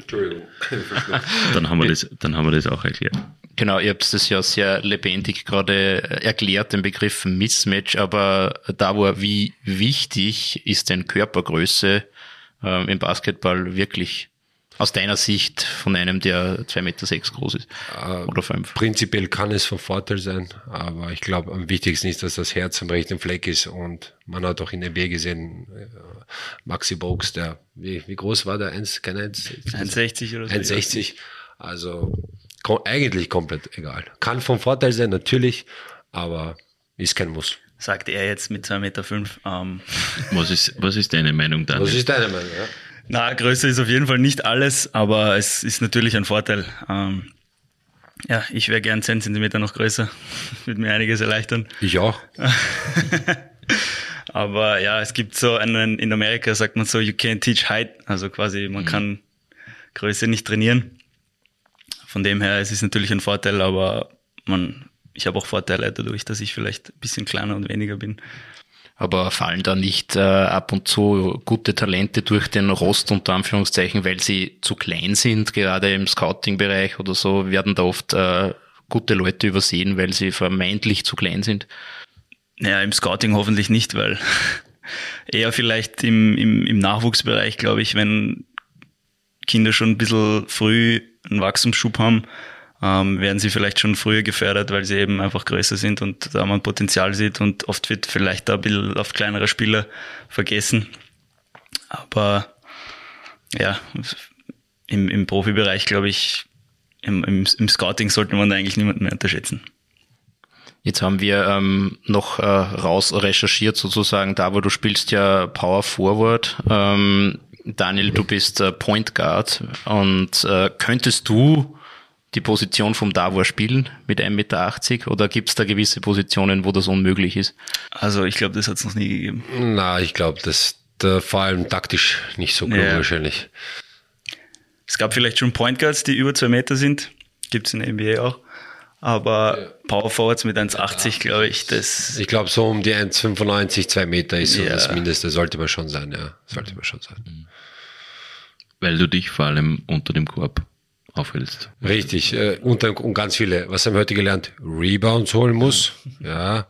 Entschuldigung. dann, haben wir das, dann haben wir das auch erklärt. Genau, ihr habt das ja sehr lebendig gerade erklärt, den Begriff Mismatch, aber da war, wie wichtig ist denn Körpergröße ähm, im Basketball wirklich aus deiner Sicht von einem, der 2,6 Meter sechs groß ist? Oder fünf? Prinzipiell kann es von Vorteil sein, aber ich glaube, am wichtigsten ist, dass das Herz am rechten Fleck ist und man hat auch in der B gesehen, äh, Maxi Bogues, der, wie, wie groß war der? Eins, kein eins? 1,60 oder so. 1,60. Also eigentlich komplett egal. Kann von Vorteil sein, natürlich, aber ist kein Muss. Sagt er jetzt mit 2,5 Meter. Fünf. Ähm, (laughs) Was ist, was ist deine Meinung, Daniel? Was ist deine Meinung? Ja? na, Größe ist auf jeden Fall nicht alles, aber es ist natürlich ein Vorteil. Ähm, ja, ich wäre gern 10 Zentimeter noch größer. (laughs) Würde mir einiges erleichtern. Ich auch. (laughs) Aber ja, es gibt so einen, in Amerika sagt man so, you can't teach height. Also quasi, man kann Größe nicht trainieren. Von dem her, es ist natürlich ein Vorteil, aber man, ich habe auch Vorteile dadurch, dass ich vielleicht ein bisschen kleiner und weniger bin. Aber fallen da nicht äh, ab und zu gute Talente durch den Rost unter Anführungszeichen, weil sie zu klein sind, gerade im Scouting-Bereich oder so, werden da oft äh, gute Leute übersehen, weil sie vermeintlich zu klein sind? Ja, im Scouting hoffentlich nicht, weil (laughs) eher vielleicht im, im, im Nachwuchsbereich, glaube ich, wenn Kinder schon ein bisschen früh einen Wachstumsschub haben, ähm, werden sie vielleicht schon früher gefördert, weil sie eben einfach größer sind und da man Potenzial sieht und oft wird vielleicht da ein bisschen auf kleinere Spieler vergessen. Aber ja, im, im Profibereich, glaube ich, im, im, im Scouting sollte man da eigentlich niemanden mehr unterschätzen. Jetzt haben wir ähm, noch äh, raus recherchiert sozusagen, da wo du spielst ja Power Forward. Ähm, Daniel, du bist äh, Point Guard und äh, könntest du die Position vom Davor spielen mit 1,80 Meter oder gibt es da gewisse Positionen, wo das unmöglich ist? Also ich glaube, das hat es noch nie gegeben. Na, ich glaube, das da, vor allem taktisch nicht so klug Ja. wahrscheinlich. Es gab vielleicht schon Point Guards, die über zwei Meter sind. Gibt es in der NBA auch. Aber Power Forwards mit 1,80, glaube ich, das. Ich glaube, so um die 1,95, 2 Meter ist so Ja. das Mindeste, sollte man schon sein, ja. Sollte man schon sein. Weil du dich vor allem unter dem Korb aufhältst. Richtig, äh, und, und ganz viele, was haben wir heute gelernt? Rebounds holen muss, ja.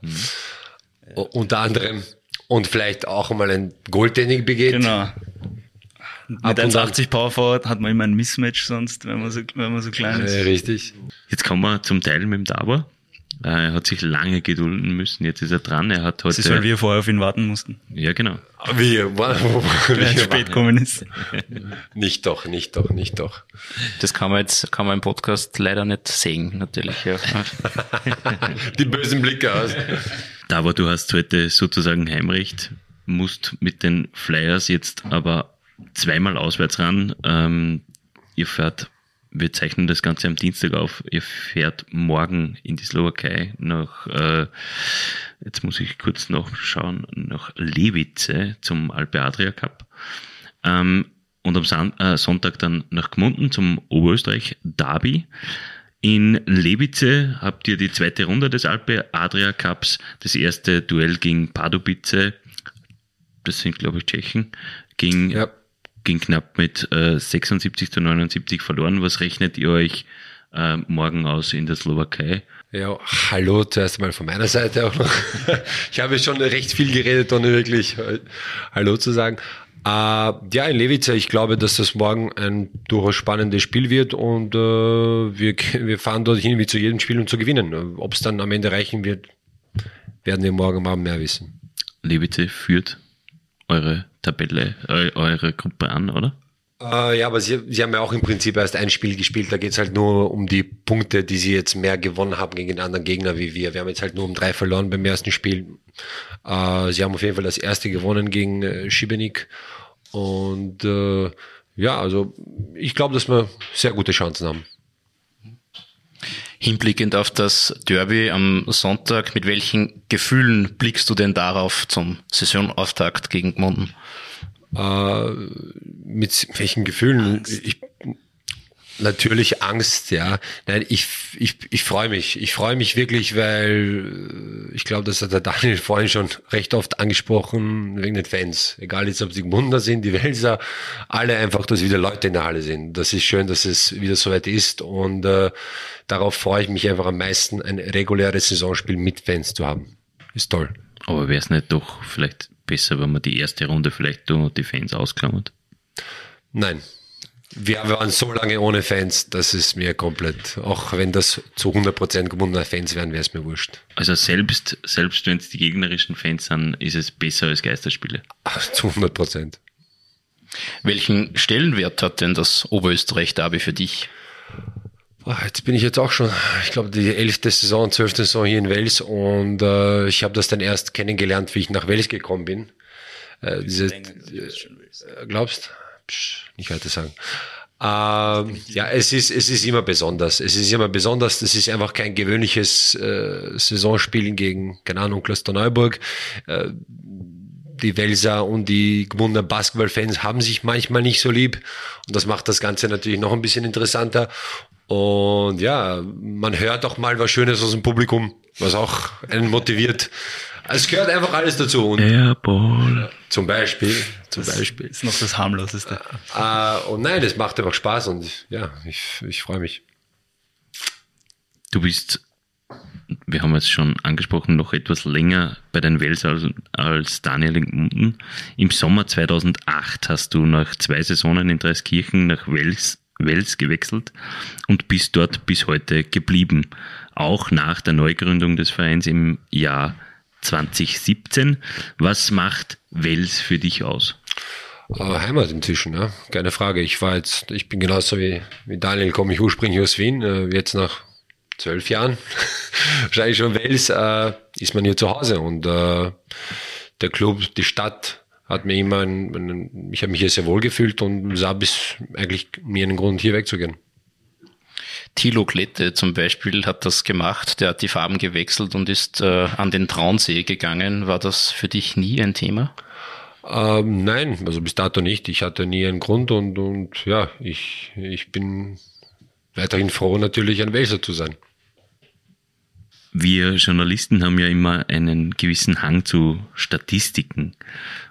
U- Unter anderem. Und vielleicht auch mal ein Goaltending begeht. Genau. Mit 1,80 Power Forward hat man immer ein Mismatch sonst, wenn man so, wenn man so klein ist. Äh, richtig. Jetzt kommen wir zum Teil mit dem Dauer. Er hat sich lange gedulden müssen. Jetzt ist er dran. Er hat heute. Das ist, weil wir vorher auf ihn warten mussten. Ja, genau. Wie? Weil er spät gekommen ist. Nicht doch, nicht doch, nicht doch. Das kann man jetzt, kann man im Podcast leider nicht sehen, natürlich. Ja. Die bösen Blicke aus. Dauer, du hast heute sozusagen Heimrecht, musst mit den Flyers jetzt aber zweimal auswärts ran. Ähm, ihr fährt wir zeichnen das Ganze am Dienstag auf. Ihr fährt morgen in die Slowakei nach, äh, jetzt muss ich kurz nachschauen, nach Lewice zum Alpe Adria Cup. Ähm, und am San äh, Sonntag dann nach Gmunden zum Oberösterreich Derby. In Lewice habt ihr die zweite Runde des Alpe Adria Cups. Das erste Duell gegen Pardubice, das sind glaube ich Tschechen, ging Ja. Ging knapp mit äh, 76 zu 79 verloren. Was rechnet ihr euch äh, morgen aus in der Slowakei? Ja, hallo zuerst einmal von meiner Seite auch noch. (laughs) Ich habe schon recht viel geredet, ohne wirklich äh, Hallo zu sagen. Äh, ja, in Lewice, ich glaube, dass das morgen ein durchaus spannendes Spiel wird und äh, wir, wir fahren dort hin wie zu jedem Spiel, um zu gewinnen. Ob es dann am Ende reichen wird, werden wir morgen Abend mehr wissen. Lewice führt eure Tabelle, eu, eure Gruppe an, oder? Äh, ja, aber sie, sie haben ja auch im Prinzip erst ein Spiel gespielt. Da geht's halt nur um die Punkte, die sie jetzt mehr gewonnen haben gegen den anderen Gegner wie wir. Wir haben jetzt halt nur um drei verloren beim ersten Spiel. Äh, sie haben auf jeden Fall das erste gewonnen gegen äh, Šibenik. Und äh, ja, also ich glaube, dass wir sehr gute Chancen haben. Hinblickend auf das Derby am Sonntag, mit welchen Gefühlen blickst du denn darauf zum Saisonauftakt gegen Gmunden? Äh, mit welchen Gefühlen? Ich, natürlich Angst, ja. Nein, ich, ich, ich freue mich. Ich freue mich wirklich, weil äh, ich glaube, das hat der Daniel vorhin schon recht oft angesprochen, wegen den Fans. Egal jetzt, ob die Gmunder sind, die Welser, alle einfach, dass wieder Leute in der Halle sind. Das ist schön, dass es wieder soweit ist und äh, darauf freue ich mich einfach am meisten, ein reguläres Saisonspiel mit Fans zu haben. Ist toll. Aber wäre es nicht doch vielleicht besser, wenn man die erste Runde vielleicht nur die Fans ausklammert? Nein. Wir waren so lange ohne Fans, das ist mir komplett, auch wenn das zu 100% gebundene Fans wären, wäre es mir wurscht. Also selbst, selbst wenn es die gegnerischen Fans sind, ist es besser als Geisterspiele. Ach, Zu 100%. Welchen Stellenwert hat denn das Oberösterreich-Derby für dich? Jetzt bin ich jetzt auch schon, ich glaube, die elfte Saison, zwölfte Saison hier in Wels und äh, ich habe das dann erst kennengelernt, wie ich nach Wels gekommen bin. Äh, diese, äh, glaubst? Psch, nicht sagen. Ähm, ja, es ist, es ist immer besonders. Es ist immer besonders. Das ist einfach kein gewöhnliches äh, Saisonspiel gegen, keine Ahnung, Klosterneuburg. Äh, die Welser und die Gmunder Basketballfans haben sich manchmal nicht so lieb. Und das macht das Ganze natürlich noch ein bisschen interessanter. Und ja, man hört auch mal was Schönes aus dem Publikum, was auch einen motiviert. Es gehört einfach alles dazu. Und Airball. zum Beispiel, zum Beispiel. Ist noch das harmloseste. Äh, und nein, es macht einfach Spaß und ja, ich, ich freue mich. Du bist, wir haben es schon angesprochen, noch etwas länger bei den Wels als, als Daniel in Gmunden. Im Sommer 2008 hast du nach zwei Saisonen in Dreiskirchen nach Wels, Wels gewechselt und bist dort bis heute geblieben. Auch nach der Neugründung des Vereins im Jahr 2017. Was macht Wels für dich aus? Äh, Heimat inzwischen, ja, keine Frage. Ich war jetzt, ich bin genauso wie, wie Daniel, komme ich ursprünglich aus Wien, äh, jetzt nach zwölf Jahren, (laughs) wahrscheinlich schon Wels, äh, ist man hier zu Hause und äh, der Club, die Stadt hat mir immer, ein, ein, ich habe mich hier sehr wohl gefühlt und sah bis eigentlich mir einen Grund, hier wegzugehen. Thilo Klette zum Beispiel hat das gemacht, der hat die Farben gewechselt und ist äh, an den Traunsee gegangen. War das für dich nie ein Thema? Ähm, nein, also bis dato nicht. Ich hatte nie einen Grund und, und ja, ich, ich bin weiterhin froh, natürlich ein Welser zu sein. Wir Journalisten haben ja immer einen gewissen Hang zu Statistiken.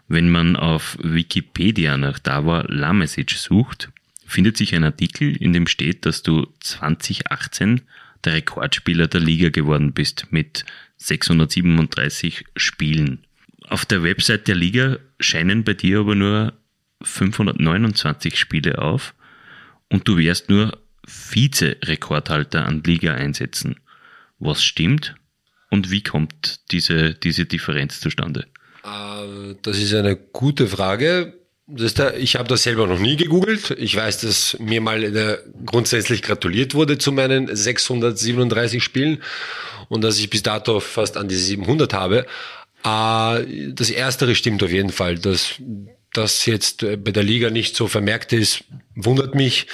Wenn man auf Wikipedia nach Davor Lamesic sucht, findet sich ein Artikel, in dem steht, dass du 2018 der Rekordspieler der Liga geworden bist mit 637 Spielen. Auf der Website der Liga scheinen bei dir aber nur 529 Spiele auf und du wärst nur Vize-Rekordhalter an Liga-Einsätzen. Was stimmt und wie kommt diese, diese Differenz zustande? Äh, das ist eine gute Frage. Der, ich habe das selber noch nie gegoogelt. Ich weiß, dass mir mal äh, grundsätzlich gratuliert wurde zu meinen 637 Spielen und dass ich bis dato fast an die 700 habe. Äh, das Erstere stimmt auf jeden Fall. Dass das jetzt äh, bei der Liga nicht so vermerkt ist, wundert mich.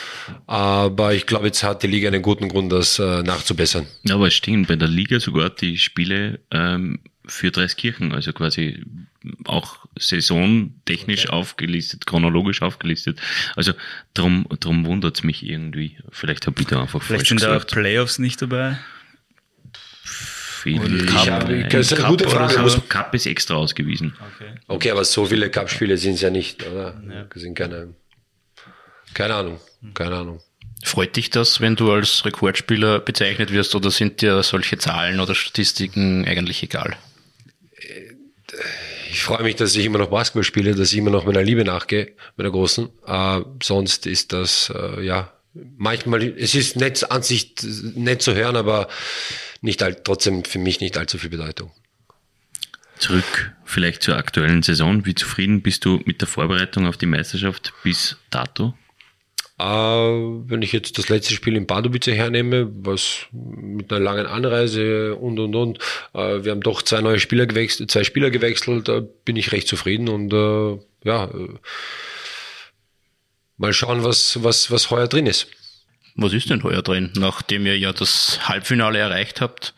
Aber ich glaube, jetzt hat die Liga einen guten Grund, das nachzubessern. Ja, aber es stimmt bei der Liga sogar die Spiele ähm, für Dreiskirchen, also quasi auch saisontechnisch okay. aufgelistet, chronologisch aufgelistet. Also drum, drum wundert es mich irgendwie. Vielleicht habe ich da einfach Vielleicht sind da Playoffs nicht dabei. Viel Cup, habe, das ist eine gute Frage. So. Also Cup ist extra ausgewiesen. Okay, okay aber so viele Cup-Spiele sind es ja nicht, oder? Ja. Sind keine, keine Ahnung, keine Ahnung. Freut dich das, wenn du als Rekordspieler bezeichnet wirst oder sind dir solche Zahlen oder Statistiken eigentlich egal? Ich freue mich, dass ich immer noch Basketball spiele, dass ich immer noch meiner Liebe nachgehe, meiner großen. Äh, sonst ist das, äh, ja, manchmal, es ist nett an sich nett zu hören, aber nicht all, trotzdem für mich nicht allzu viel Bedeutung. Zurück vielleicht zur aktuellen Saison. Wie zufrieden bist du mit der Vorbereitung auf die Meisterschaft bis dato? Äh, wenn ich jetzt das letzte Spiel in Pardubice hernehme, was mit einer langen Anreise und und und, äh, wir haben doch zwei neue Spieler gewechselt, zwei Spieler gewechselt, da bin ich recht zufrieden und äh, ja, mal schauen, was, was, was heuer drin ist. Was ist denn heuer drin, nachdem ihr ja das Halbfinale erreicht habt?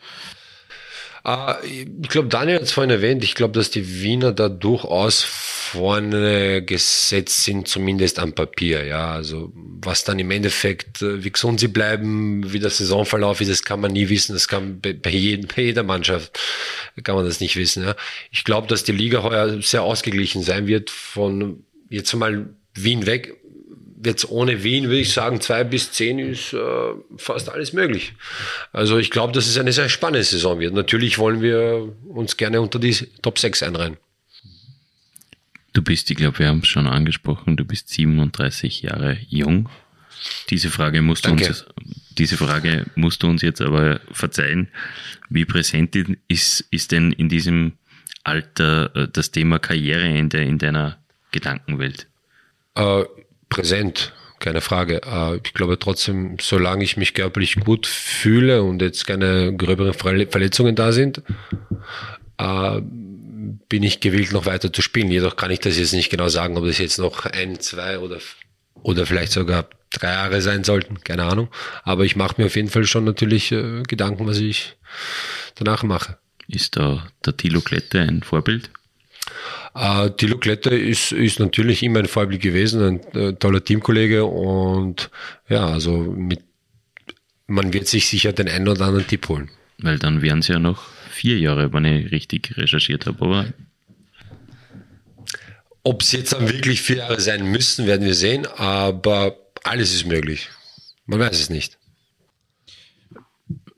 Ich glaube, Daniel hat es vorhin erwähnt, ich glaube, dass die Wiener da durchaus vorne gesetzt sind, zumindest am Papier. Ja, also was dann im Endeffekt, äh, wie gesund sie bleiben, wie der Saisonverlauf ist, das kann man nie wissen. Das kann bei, bei, jedem, bei jeder Mannschaft kann man das nicht wissen. Ja. Ich glaube, dass die Liga heuer sehr ausgeglichen sein wird. Von jetzt mal Wien weg jetzt ohne Wien würde ich sagen, zwei bis zehn ist äh, fast alles möglich. Also ich glaube, dass es eine sehr spannende Saison wird. Natürlich wollen wir uns gerne unter die Top 6 einreihen. Du bist, ich glaube, wir haben es schon angesprochen, du bist 37 Jahre jung. Diese Frage musst du uns, diese Frage musst du uns jetzt aber verzeihen. Wie präsent ist, ist denn in diesem Alter äh, das Thema Karriereende in deiner Gedankenwelt? Äh, präsent, keine Frage. Äh, ich glaube trotzdem, solange ich mich körperlich gut fühle und jetzt keine gröberen Verletzungen da sind, äh, bin ich gewillt, noch weiter zu spielen. Jedoch kann ich das jetzt nicht genau sagen, ob das jetzt noch ein, zwei oder, oder vielleicht sogar drei Jahre sein sollten. Keine Ahnung. Aber ich mache mir auf jeden Fall schon natürlich äh, Gedanken, was ich danach mache. Ist da der Tilo Klette ein Vorbild? Äh, Tilo Klette ist, ist natürlich immer ein Vorbild gewesen, ein äh, toller Teamkollege und ja, also mit, man wird sich sicher den einen oder anderen Tipp holen. Weil dann wären es ja noch vier Jahre, wenn ich richtig recherchiert habe, aber. Ob es jetzt dann wirklich vier Jahre sein müssen, werden wir sehen, aber alles ist möglich. Man weiß es nicht.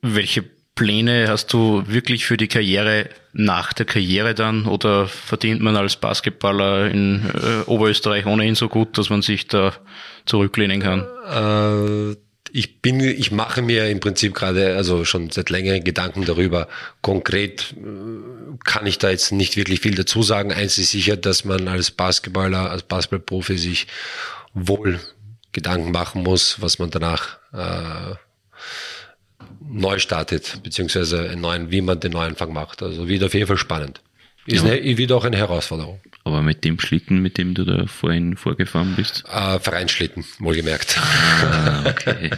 Welche Pläne hast du wirklich für die Karriere nach der Karriere dann oder verdient man als Basketballer in äh, Oberösterreich ohnehin so gut, dass man sich da zurücklehnen kann? Äh, ich bin, ich mache mir im Prinzip gerade, also schon seit längerem Gedanken darüber. Konkret äh, kann ich da jetzt nicht wirklich viel dazu sagen. Eins ist sicher, dass man als Basketballer, als Basketballprofi sich wohl Gedanken machen muss, was man danach äh, neu startet, beziehungsweise einen neuen, wie man den Neuanfang macht. Also wird auf jeden Fall spannend. Ist ja. eine, wird auch eine Herausforderung. Aber mit dem Schlitten, mit dem du da vorhin vorgefahren bist? Äh, Vereinsschlitten, wohlgemerkt. Ah, okay.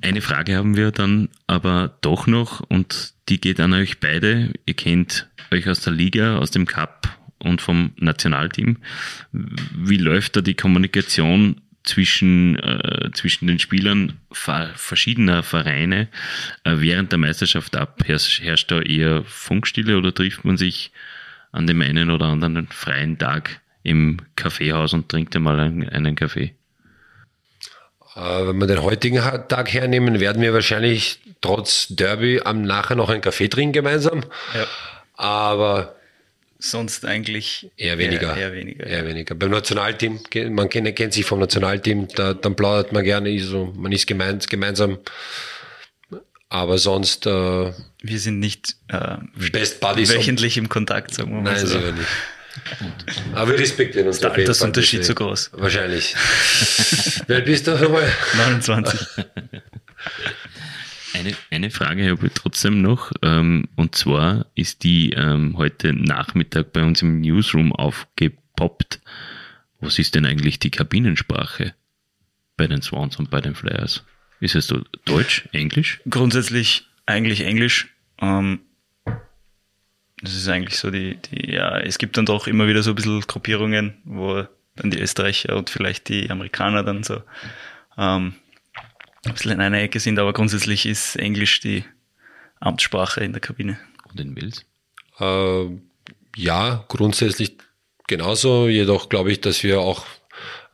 Eine Frage haben wir dann aber doch noch und die geht an euch beide. Ihr kennt euch aus der Liga, aus dem Cup und vom Nationalteam. Wie läuft da die Kommunikation zwischen, äh, zwischen den Spielern verschiedener Vereine äh, während der Meisterschaft ab? Herrscht, da eher Funkstille oder trifft man sich an dem einen oder anderen freien Tag im Kaffeehaus und trinkt einmal einen, einen Kaffee? Äh, wenn wir den heutigen Tag hernehmen, werden wir wahrscheinlich trotz Derby am nachher noch einen Kaffee trinken gemeinsam. Ja. Aber sonst eigentlich Eher weniger. Eher, eher weniger. Eher ja. weniger. Beim Nationalteam, man kennt, kennt sich vom Nationalteam, da, dann plaudert man gerne, so, man ist gemeins, gemeinsam. Aber sonst äh, Wir sind nicht äh, Best Buddies. wöchentlich im Kontakt, sagen wir mal Nein, so. sicher nicht. Aber wir respektieren uns. Der Altersunterschied zu groß. Wahrscheinlich. Wer bist du nochmal? 29. (laughs) (laughs) Eine, eine Frage habe ich trotzdem noch, ähm, und zwar ist die ähm, heute Nachmittag bei uns im Newsroom aufgepoppt. Was ist denn eigentlich die Kabinensprache bei den Swans und bei den Flyers? Ist es so Deutsch, Englisch? Grundsätzlich eigentlich Englisch. Ähm, das ist eigentlich so die, die, ja, es gibt dann doch immer wieder so ein bisschen Gruppierungen, wo dann die Österreicher und vielleicht die Amerikaner dann so ähm, ein bisschen in einer Ecke sind, aber grundsätzlich ist Englisch die Amtssprache in der Kabine. Und in Wales? Äh, ja, grundsätzlich genauso. Jedoch glaube ich, dass wir auch,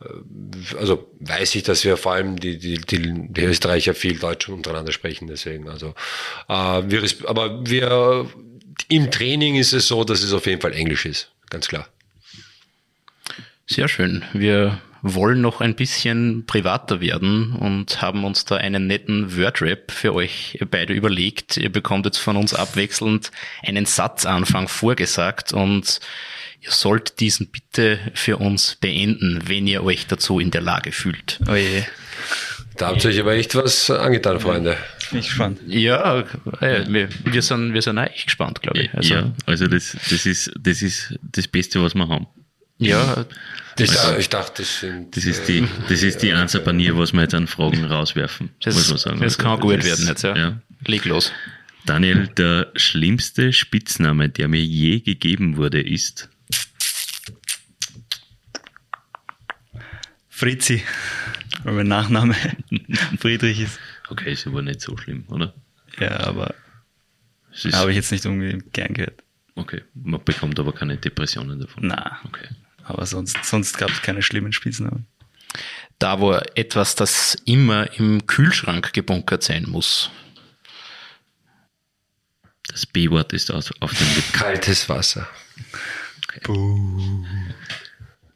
äh, also weiß ich, dass wir vor allem die, die, die, die Österreicher viel Deutsch untereinander sprechen. Deswegen, also, äh, wir, aber wir im Training ist es so, dass es auf jeden Fall Englisch ist, ganz klar. Sehr schön. Wir wollen noch ein bisschen privater werden und haben uns da einen netten Wordrap für euch beide überlegt. Ihr bekommt jetzt von uns abwechselnd einen Satzanfang vorgesagt und ihr sollt diesen bitte für uns beenden, wenn ihr euch dazu in der Lage fühlt. Oh je, Da habt ihr euch aber echt was angetan, Freunde. bin ich gespannt. Ja, äh, wir, wir sind, wir sind auch echt gespannt, glaube ich. Also, ja, also das, das, ist, das ist das Beste, was wir haben. ja, Ich, da- ich dachte, das sind. Das ist die, das ist die Ansapanier, was wir jetzt an Fragen (laughs) rauswerfen, das, muss man sagen. das kann Also gut das werden jetzt, ja. ja. Leg los. Daniel, der schlimmste Spitzname, der mir je gegeben wurde, ist Fritzi, weil mein Nachname (laughs) Friedrich ist. Okay, ist aber nicht so schlimm, oder? Ja, aber habe ich jetzt nicht unbedingt gern gehört. okay, man bekommt aber keine Depressionen davon. Na, Okay. Aber sonst, sonst gab es keine schlimmen Spitznamen. Da war etwas, das immer im Kühlschrank gebunkert sein muss. Das B-Wort ist auf dem Lippen. Kaltes Wasser.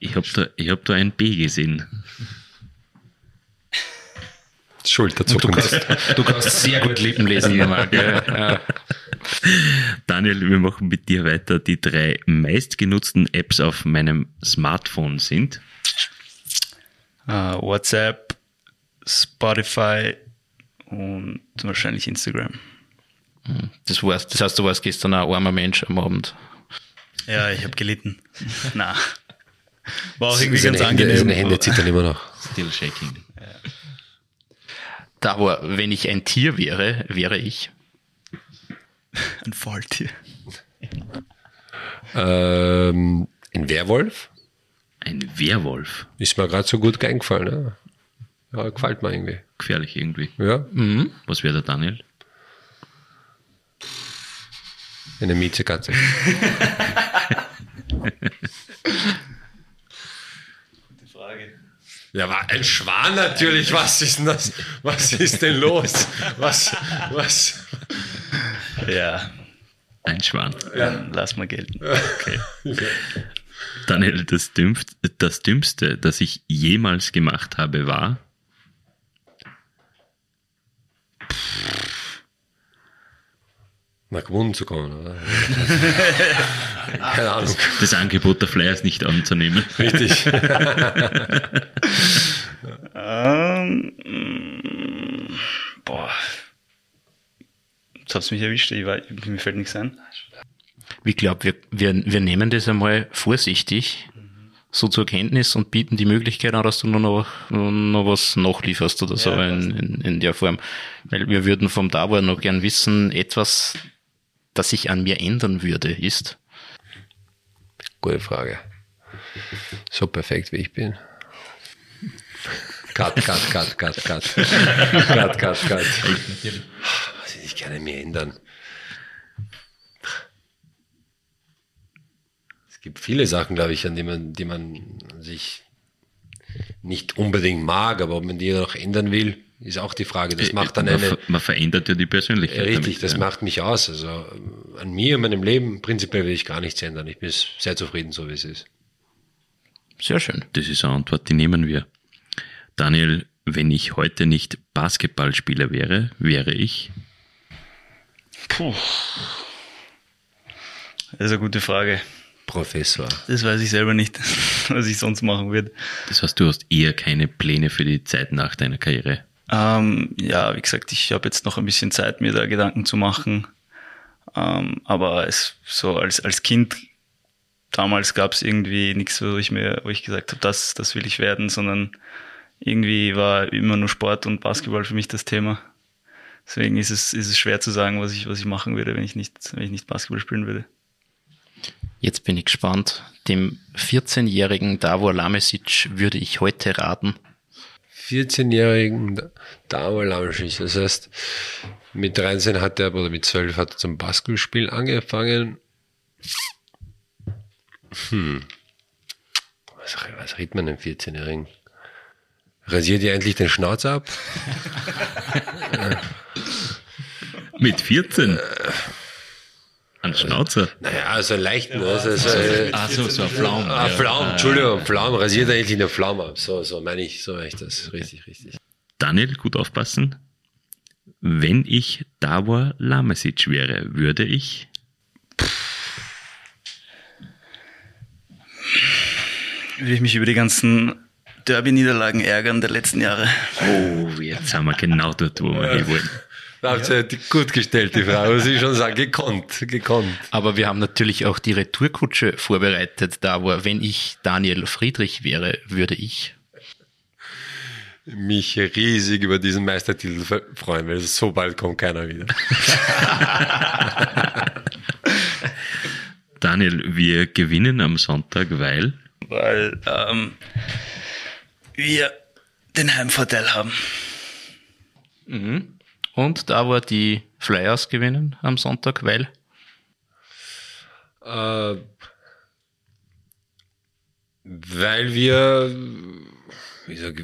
Ich habe da, ich hab da ein B gesehen. Du Schulterzucken. kannst, du kannst sehr gut Lippen lesen, gell? Ja. (laughs) Daniel, wir machen mit dir weiter. Die drei meistgenutzten Apps auf meinem Smartphone sind Äh, WhatsApp, Spotify und wahrscheinlich Instagram. Das, war's, das heißt, du warst gestern ein armer Mensch am Abend. Ja, ich habe gelitten. (laughs) Na. War auch irgendwie Seine ganz Hände, angenehm. seine Hände zittern immer noch. Still Shaking. Da war, wenn ich ein Tier wäre, wäre ich. (laughs) Ein Faultier. Ähm, ein Werwolf Ein Werwolf. ist mir gerade so gut eingefallen. Ne? Ja, gefällt mir irgendwie. Gefährlich irgendwie. Ja, Was wäre der Daniel? eine Miezekatze. Gute Frage. Ja, war ein Schwan natürlich. Was ist denn das? Was ist denn los? Was, was? Ja, Ein Schwan. dann lass mal gelten. (laughs) Okay. Daniel, das, Dümmst, das Dümmste, das ich jemals gemacht habe, war Nach gewonnen zu kommen, oder? (laughs) Keine Ahnung. das Angebot der Flyers nicht anzunehmen. Richtig. (laughs) Ähm, mm, boah. Jetzt hat's mich erwischt, ich war, mir fällt nichts ein. Ich glaube, wir, wir, wir nehmen das einmal vorsichtig so zur Kenntnis und bieten die Möglichkeit an, dass du nur noch, noch was nachlieferst oder so Ja, in, in, in der Form. Weil wir würden vom Dauer noch gern wissen, etwas, das sich an mir ändern würde, ist. Gute Frage. So perfekt wie ich bin. Cut, cut, cut, cut, cut. (laughs) cut, cut, cut. Ich gerne mir ändern. Es gibt viele Sachen, glaube ich, an die man, die man sich nicht unbedingt mag, aber ob man die noch ändern will, ist auch die Frage. Das macht dann man, eine, ver- man verändert ja die Persönlichkeit. Richtig, damit, das ja. macht mich aus. Also an mir, meinem Leben, prinzipiell will ich gar nichts ändern. Ich bin sehr zufrieden, so wie es ist. Sehr schön. Das ist eine Antwort, die nehmen wir. Daniel, wenn ich heute nicht Basketballspieler wäre, wäre ich. Puh. Das ist eine gute Frage. Professor. Das weiß ich selber nicht, (laughs) was ich sonst machen würde. Das heißt, du hast eher keine Pläne für die Zeit nach deiner Karriere. Ähm, ja, wie gesagt, ich habe jetzt noch ein bisschen Zeit, mir da Gedanken zu machen. Ähm, aber es, so als, als Kind damals gab es irgendwie nichts, wo ich mir, wo ich gesagt habe, das, das will ich werden, sondern irgendwie war immer nur Sport und Basketball für mich das Thema. Deswegen ist es, ist es schwer zu sagen, was ich, was ich machen würde, wenn ich nicht, wenn ich nicht Basketball spielen würde. Jetzt bin ich gespannt. Dem 14-jährigen Davor Lamesic würde ich heute raten. 14-jährigen Davor Lamesic, das heißt, mit 13 hat er, oder mit 12 hat er zum Basketballspielen angefangen. Hm. Was, was redet man einem 14-Jährigen? Rasiert ihr endlich den Schnauz ab? (laughs) Mit 14? Ein Schnauzer? Naja, also leichten, also, also, äh, Ach so, so ein Pflaum. ah, ja. Pflaum, Entschuldigung, Pflaum, rasiert er endlich den Pflaum ab. So, so meine ich, so meine ich das. Richtig, richtig. Daniel, gut aufpassen. Wenn ich Davor Lamesic wäre, würde ich. Würde ich mich über die ganzen Derby-Niederlagen ärgern der letzten Jahre. Oh, jetzt sind wir genau dort, wo wir hin wollen. Da habt ihr die gut gestellt, die Frau, muss ich schon sagen, gekonnt, gekonnt. Aber wir haben natürlich auch die Retourkutsche vorbereitet, da wo, wenn ich Daniel Friedrich wäre, würde ich. Mich riesig über diesen Meistertitel freuen, weil so bald kommt keiner wieder. (laughs) Daniel, wir gewinnen am Sonntag, weil. Weil ähm, wir den Heimvorteil haben. Und da wo die Flyers gewinnen am Sonntag, weil Äh, weil wir, wie sag,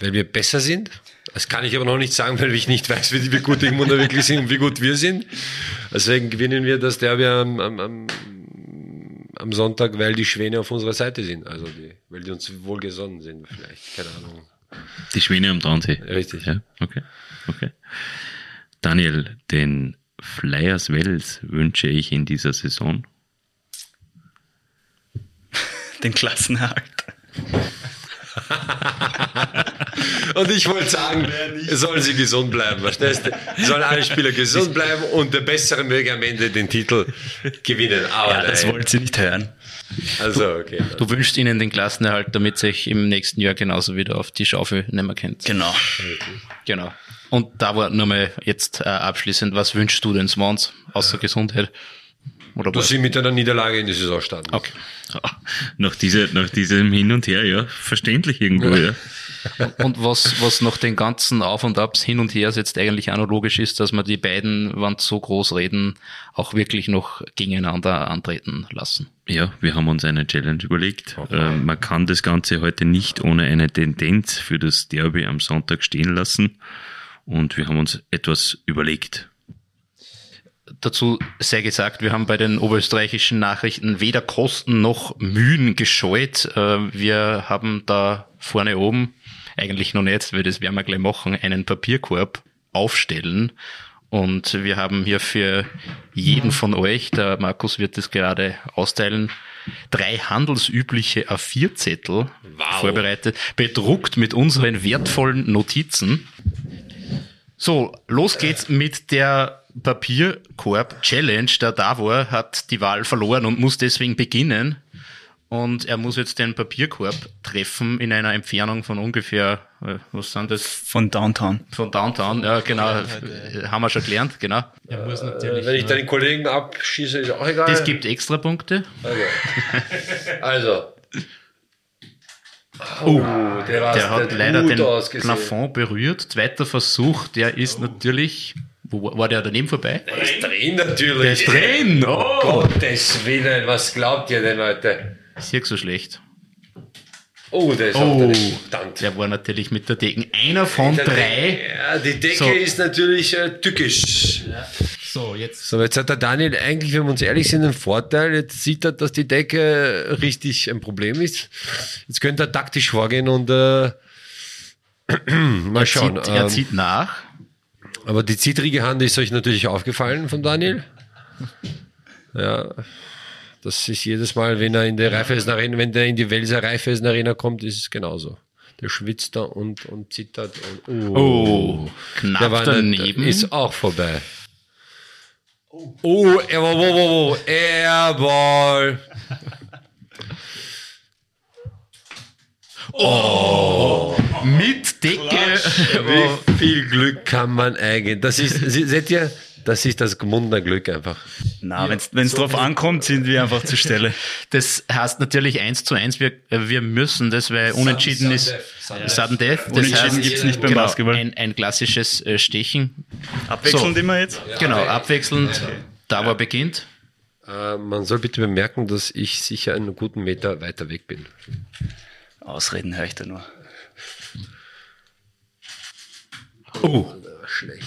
weil wir besser sind. Das kann ich aber noch nicht sagen, (laughs) weil ich nicht weiß, wie, wie gut die Munder wirklich sind und wie gut wir sind. Deswegen gewinnen wir das Derby am, am, am, am Sonntag, weil die Schwäne auf unserer Seite sind. Also die, weil die uns wohlgesonnen sind, vielleicht. Keine Ahnung. Die Schwäne am Traunsee. Richtig. Ja, okay. okay. Daniel, den Flyers Wels wünsche ich in dieser Saison. Den Klassenerhalt. (laughs) Und ich wollte sagen, sollen sie gesund bleiben, verstehst du? Sollen alle Spieler gesund bleiben und der Bessere möge am Ende den Titel gewinnen. Aber Ja, das nein. wollt ihr nicht hören. Also, okay. du wünschst ihnen den Klassenerhalt, damit sich im nächsten Jahr genauso wieder auf die Schaufel nehmen könnt. Genau. Genau. Und da war nochmal jetzt äh, abschließend, was wünschst du den Swans außer Gesundheit? Oder Dass sie mit einer Niederlage in die Saison starten. Okay. Nach, dieser, nach diesem Hin und Her, ja, verständlich irgendwo, ja. Und was, was nach den ganzen Auf und Abs hin und her jetzt eigentlich auch noch logisch ist, dass man die beiden, wenn sie so groß reden, auch wirklich noch gegeneinander antreten lassen. Ja, wir haben uns eine Challenge überlegt. Äh, man kann das Ganze heute nicht ohne eine Tendenz für das Derby am Sonntag stehen lassen. Und wir haben uns etwas überlegt. Dazu sei gesagt, wir haben bei den oberösterreichischen Nachrichten weder Kosten noch Mühen gescheut. Äh, Wir haben da vorne oben, eigentlich noch nicht, weil das werden wir gleich machen, einen Papierkorb aufstellen. Und wir haben hier für jeden von euch, der Markus wird es gerade austeilen, drei handelsübliche A4-Zettel vorbereitet, bedruckt mit unseren wertvollen Notizen. So, los geht's mit der Papierkorb-Challenge. Der Davor hat die Wahl verloren und muss deswegen beginnen. Und er muss jetzt den Papierkorb treffen in einer Entfernung von ungefähr, äh, was sind das? Von Downtown. Von Downtown, ja genau, äh, haben wir schon gelernt, genau. Er muss natürlich. Wenn ich deinen Kollegen abschieße, ist auch egal. Das gibt extra Punkte. Also. (laughs) Oh, der, war- Der hat leider den ausgesehen. Plafond berührt. Zweiter Versuch, der ist natürlich, wo war- der daneben vorbei? Der ist drin natürlich. Der ist drin! Oh! Gottes Willen, was glaubt ihr denn, Leute? Ist hier so schlecht. Oh, der ist Oh, der war natürlich mit der Decken. Einer von Der drei. Decke- Ja, die Decke So. ist natürlich äh, tückisch. So, jetzt. So, jetzt hat der Daniel eigentlich, wenn wir uns ehrlich sind, einen Vorteil. Jetzt sieht er, dass die Decke richtig ein Problem ist. Jetzt könnte er taktisch vorgehen und äh, (clears throat) mal schauen. Zieht, er Ähm, zieht nach. Aber die zittrige Hand ist euch natürlich aufgefallen von Daniel. Ja, das ist jedes Mal, wenn er in die Raiffeisen Arena, wenn der in die Welser Raiffeisen Arena kommt, ist es genauso. Der schwitzt da und, und zittert und oh, Oh, knapp der war daneben. ist auch vorbei. Oh, er war, wo, wo, wo, Airball. Mit Decke. Wie viel Glück kann man eigentlich? Das ist, se- seht ihr, das ist das gemundene Glück einfach. Na, wenn es drauf ankommt, sind wir einfach zur Stelle. Das heißt natürlich eins zu eins, wir, wir müssen das, weil unentschieden sudden ist death, sudden Death. Das Unentschieden heißt, gibt's nicht beim genau, Basketball. Ein, ein klassisches äh, Stechen. Abwechselnd So. immer jetzt? Genau, abwechselnd. Da wo er beginnt. Äh, man soll bitte bemerken, dass ich sicher einen guten Meter weiter weg bin. Ausreden höre ich da nur. Oh, Schlecht.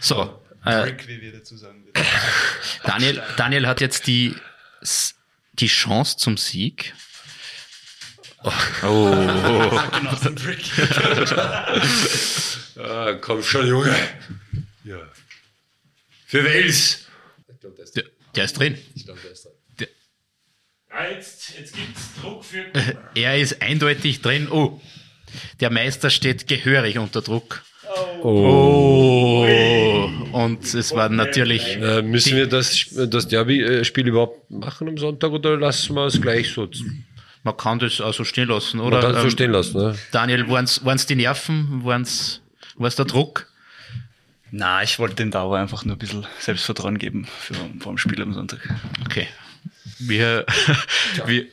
so. Äh, wie wir dazu sagen Daniel, Daniel hat jetzt die, die Chance zum Sieg. (laughs) Ah, komm schon, Junge. Ja. Für Wales. Der, der ist drin. Jetzt, jetzt gibt es Druck für. (laughs) Er ist eindeutig drin. Oh, der Meister steht gehörig unter Druck. Oh. Oh, und es war natürlich. Äh, müssen wir das, das Derby-Spiel überhaupt machen am Sonntag oder lassen wir es gleich so? Man kann das also stehen lassen, Man oder? kann es so Ähm, stehen lassen. Ne? Daniel, waren es die Nerven? War es der Druck? Na, ich wollte dem Dauer einfach nur ein bisschen Selbstvertrauen geben für, vor dem Spiel am Sonntag. Okay. Wir, wir,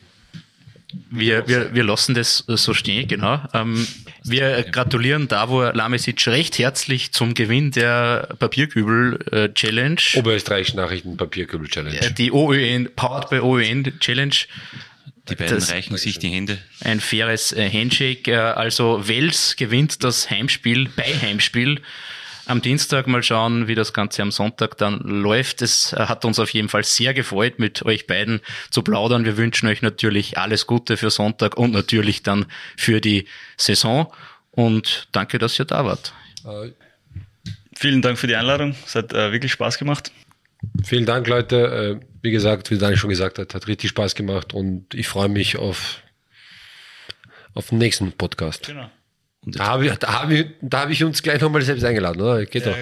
wir, wir, wir lassen das so stehen, genau. Ähm, wir gratulieren Davor Lamesic recht herzlich zum Gewinn der Papierkübel-Challenge. Oberösterreichischen Nachrichten Papierkübel Challenge. Äh, Die OÖN, Powered by OÖN Challenge. Die beiden Das- reichen sich die Hände. Ein faires äh, Handshake. Äh, Also Wels gewinnt das Heimspiel bei Heimspiel. Am Dienstag mal schauen, wie das Ganze am Sonntag dann läuft. Es hat uns auf jeden Fall sehr gefreut, mit euch beiden zu plaudern. Wir wünschen euch natürlich alles Gute für Sonntag und natürlich dann für die Saison. Und danke, dass ihr da wart. Vielen Dank für die Einladung. Es hat äh, wirklich Spaß gemacht. vielen Dank, Leute. Äh, wie gesagt, wie Daniel schon gesagt hat, hat richtig Spaß gemacht und ich freue mich auf, auf den nächsten Podcast. Genau. Da habe ich, da habe ich, da habe ich uns gleich nochmal selbst eingeladen, oder? Geht doch.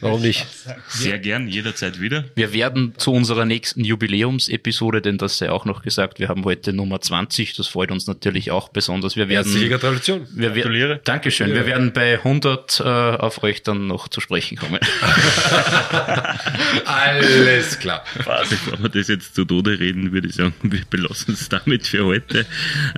Warum nicht? Sehr gern, jederzeit wieder. Wir werden zu unserer nächsten Jubiläumsepisode, denn das sei auch noch gesagt, wir haben heute Nummer 20. Das freut uns natürlich auch besonders. Wir werden Herzliche Gratulation. Wir Gratuliere. Dankeschön. Wir werden bei 100 äh, auf euch dann noch zu sprechen kommen. (laughs) Alles klar. Bevor wir das jetzt zu Tode reden, würde ich sagen, wir belassen es damit für heute.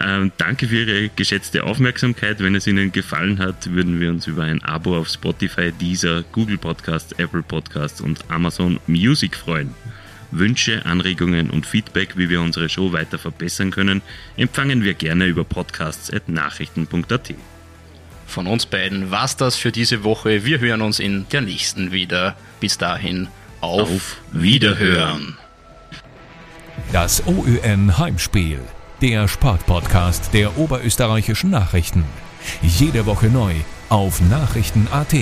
Ähm, danke für Ihre geschätzte Aufmerksamkeit. Wenn es Ihnen gefallen hat, würden wir uns über ein Abo auf Spotify, Deezer, Google Podcasts, Apple Podcasts und Amazon Music freuen. Wünsche, Anregungen und Feedback, wie wir unsere Show weiter verbessern können, empfangen wir gerne über podcasts.nachrichten.at. Von uns beiden war's das für diese Woche. Wir hören uns in der nächsten wieder. Bis dahin auf, Auf Wiederhören. Das OÜN Heimspiel, der Sportpodcast der oberösterreichischen Nachrichten. Jede Woche neu auf Nachrichten.at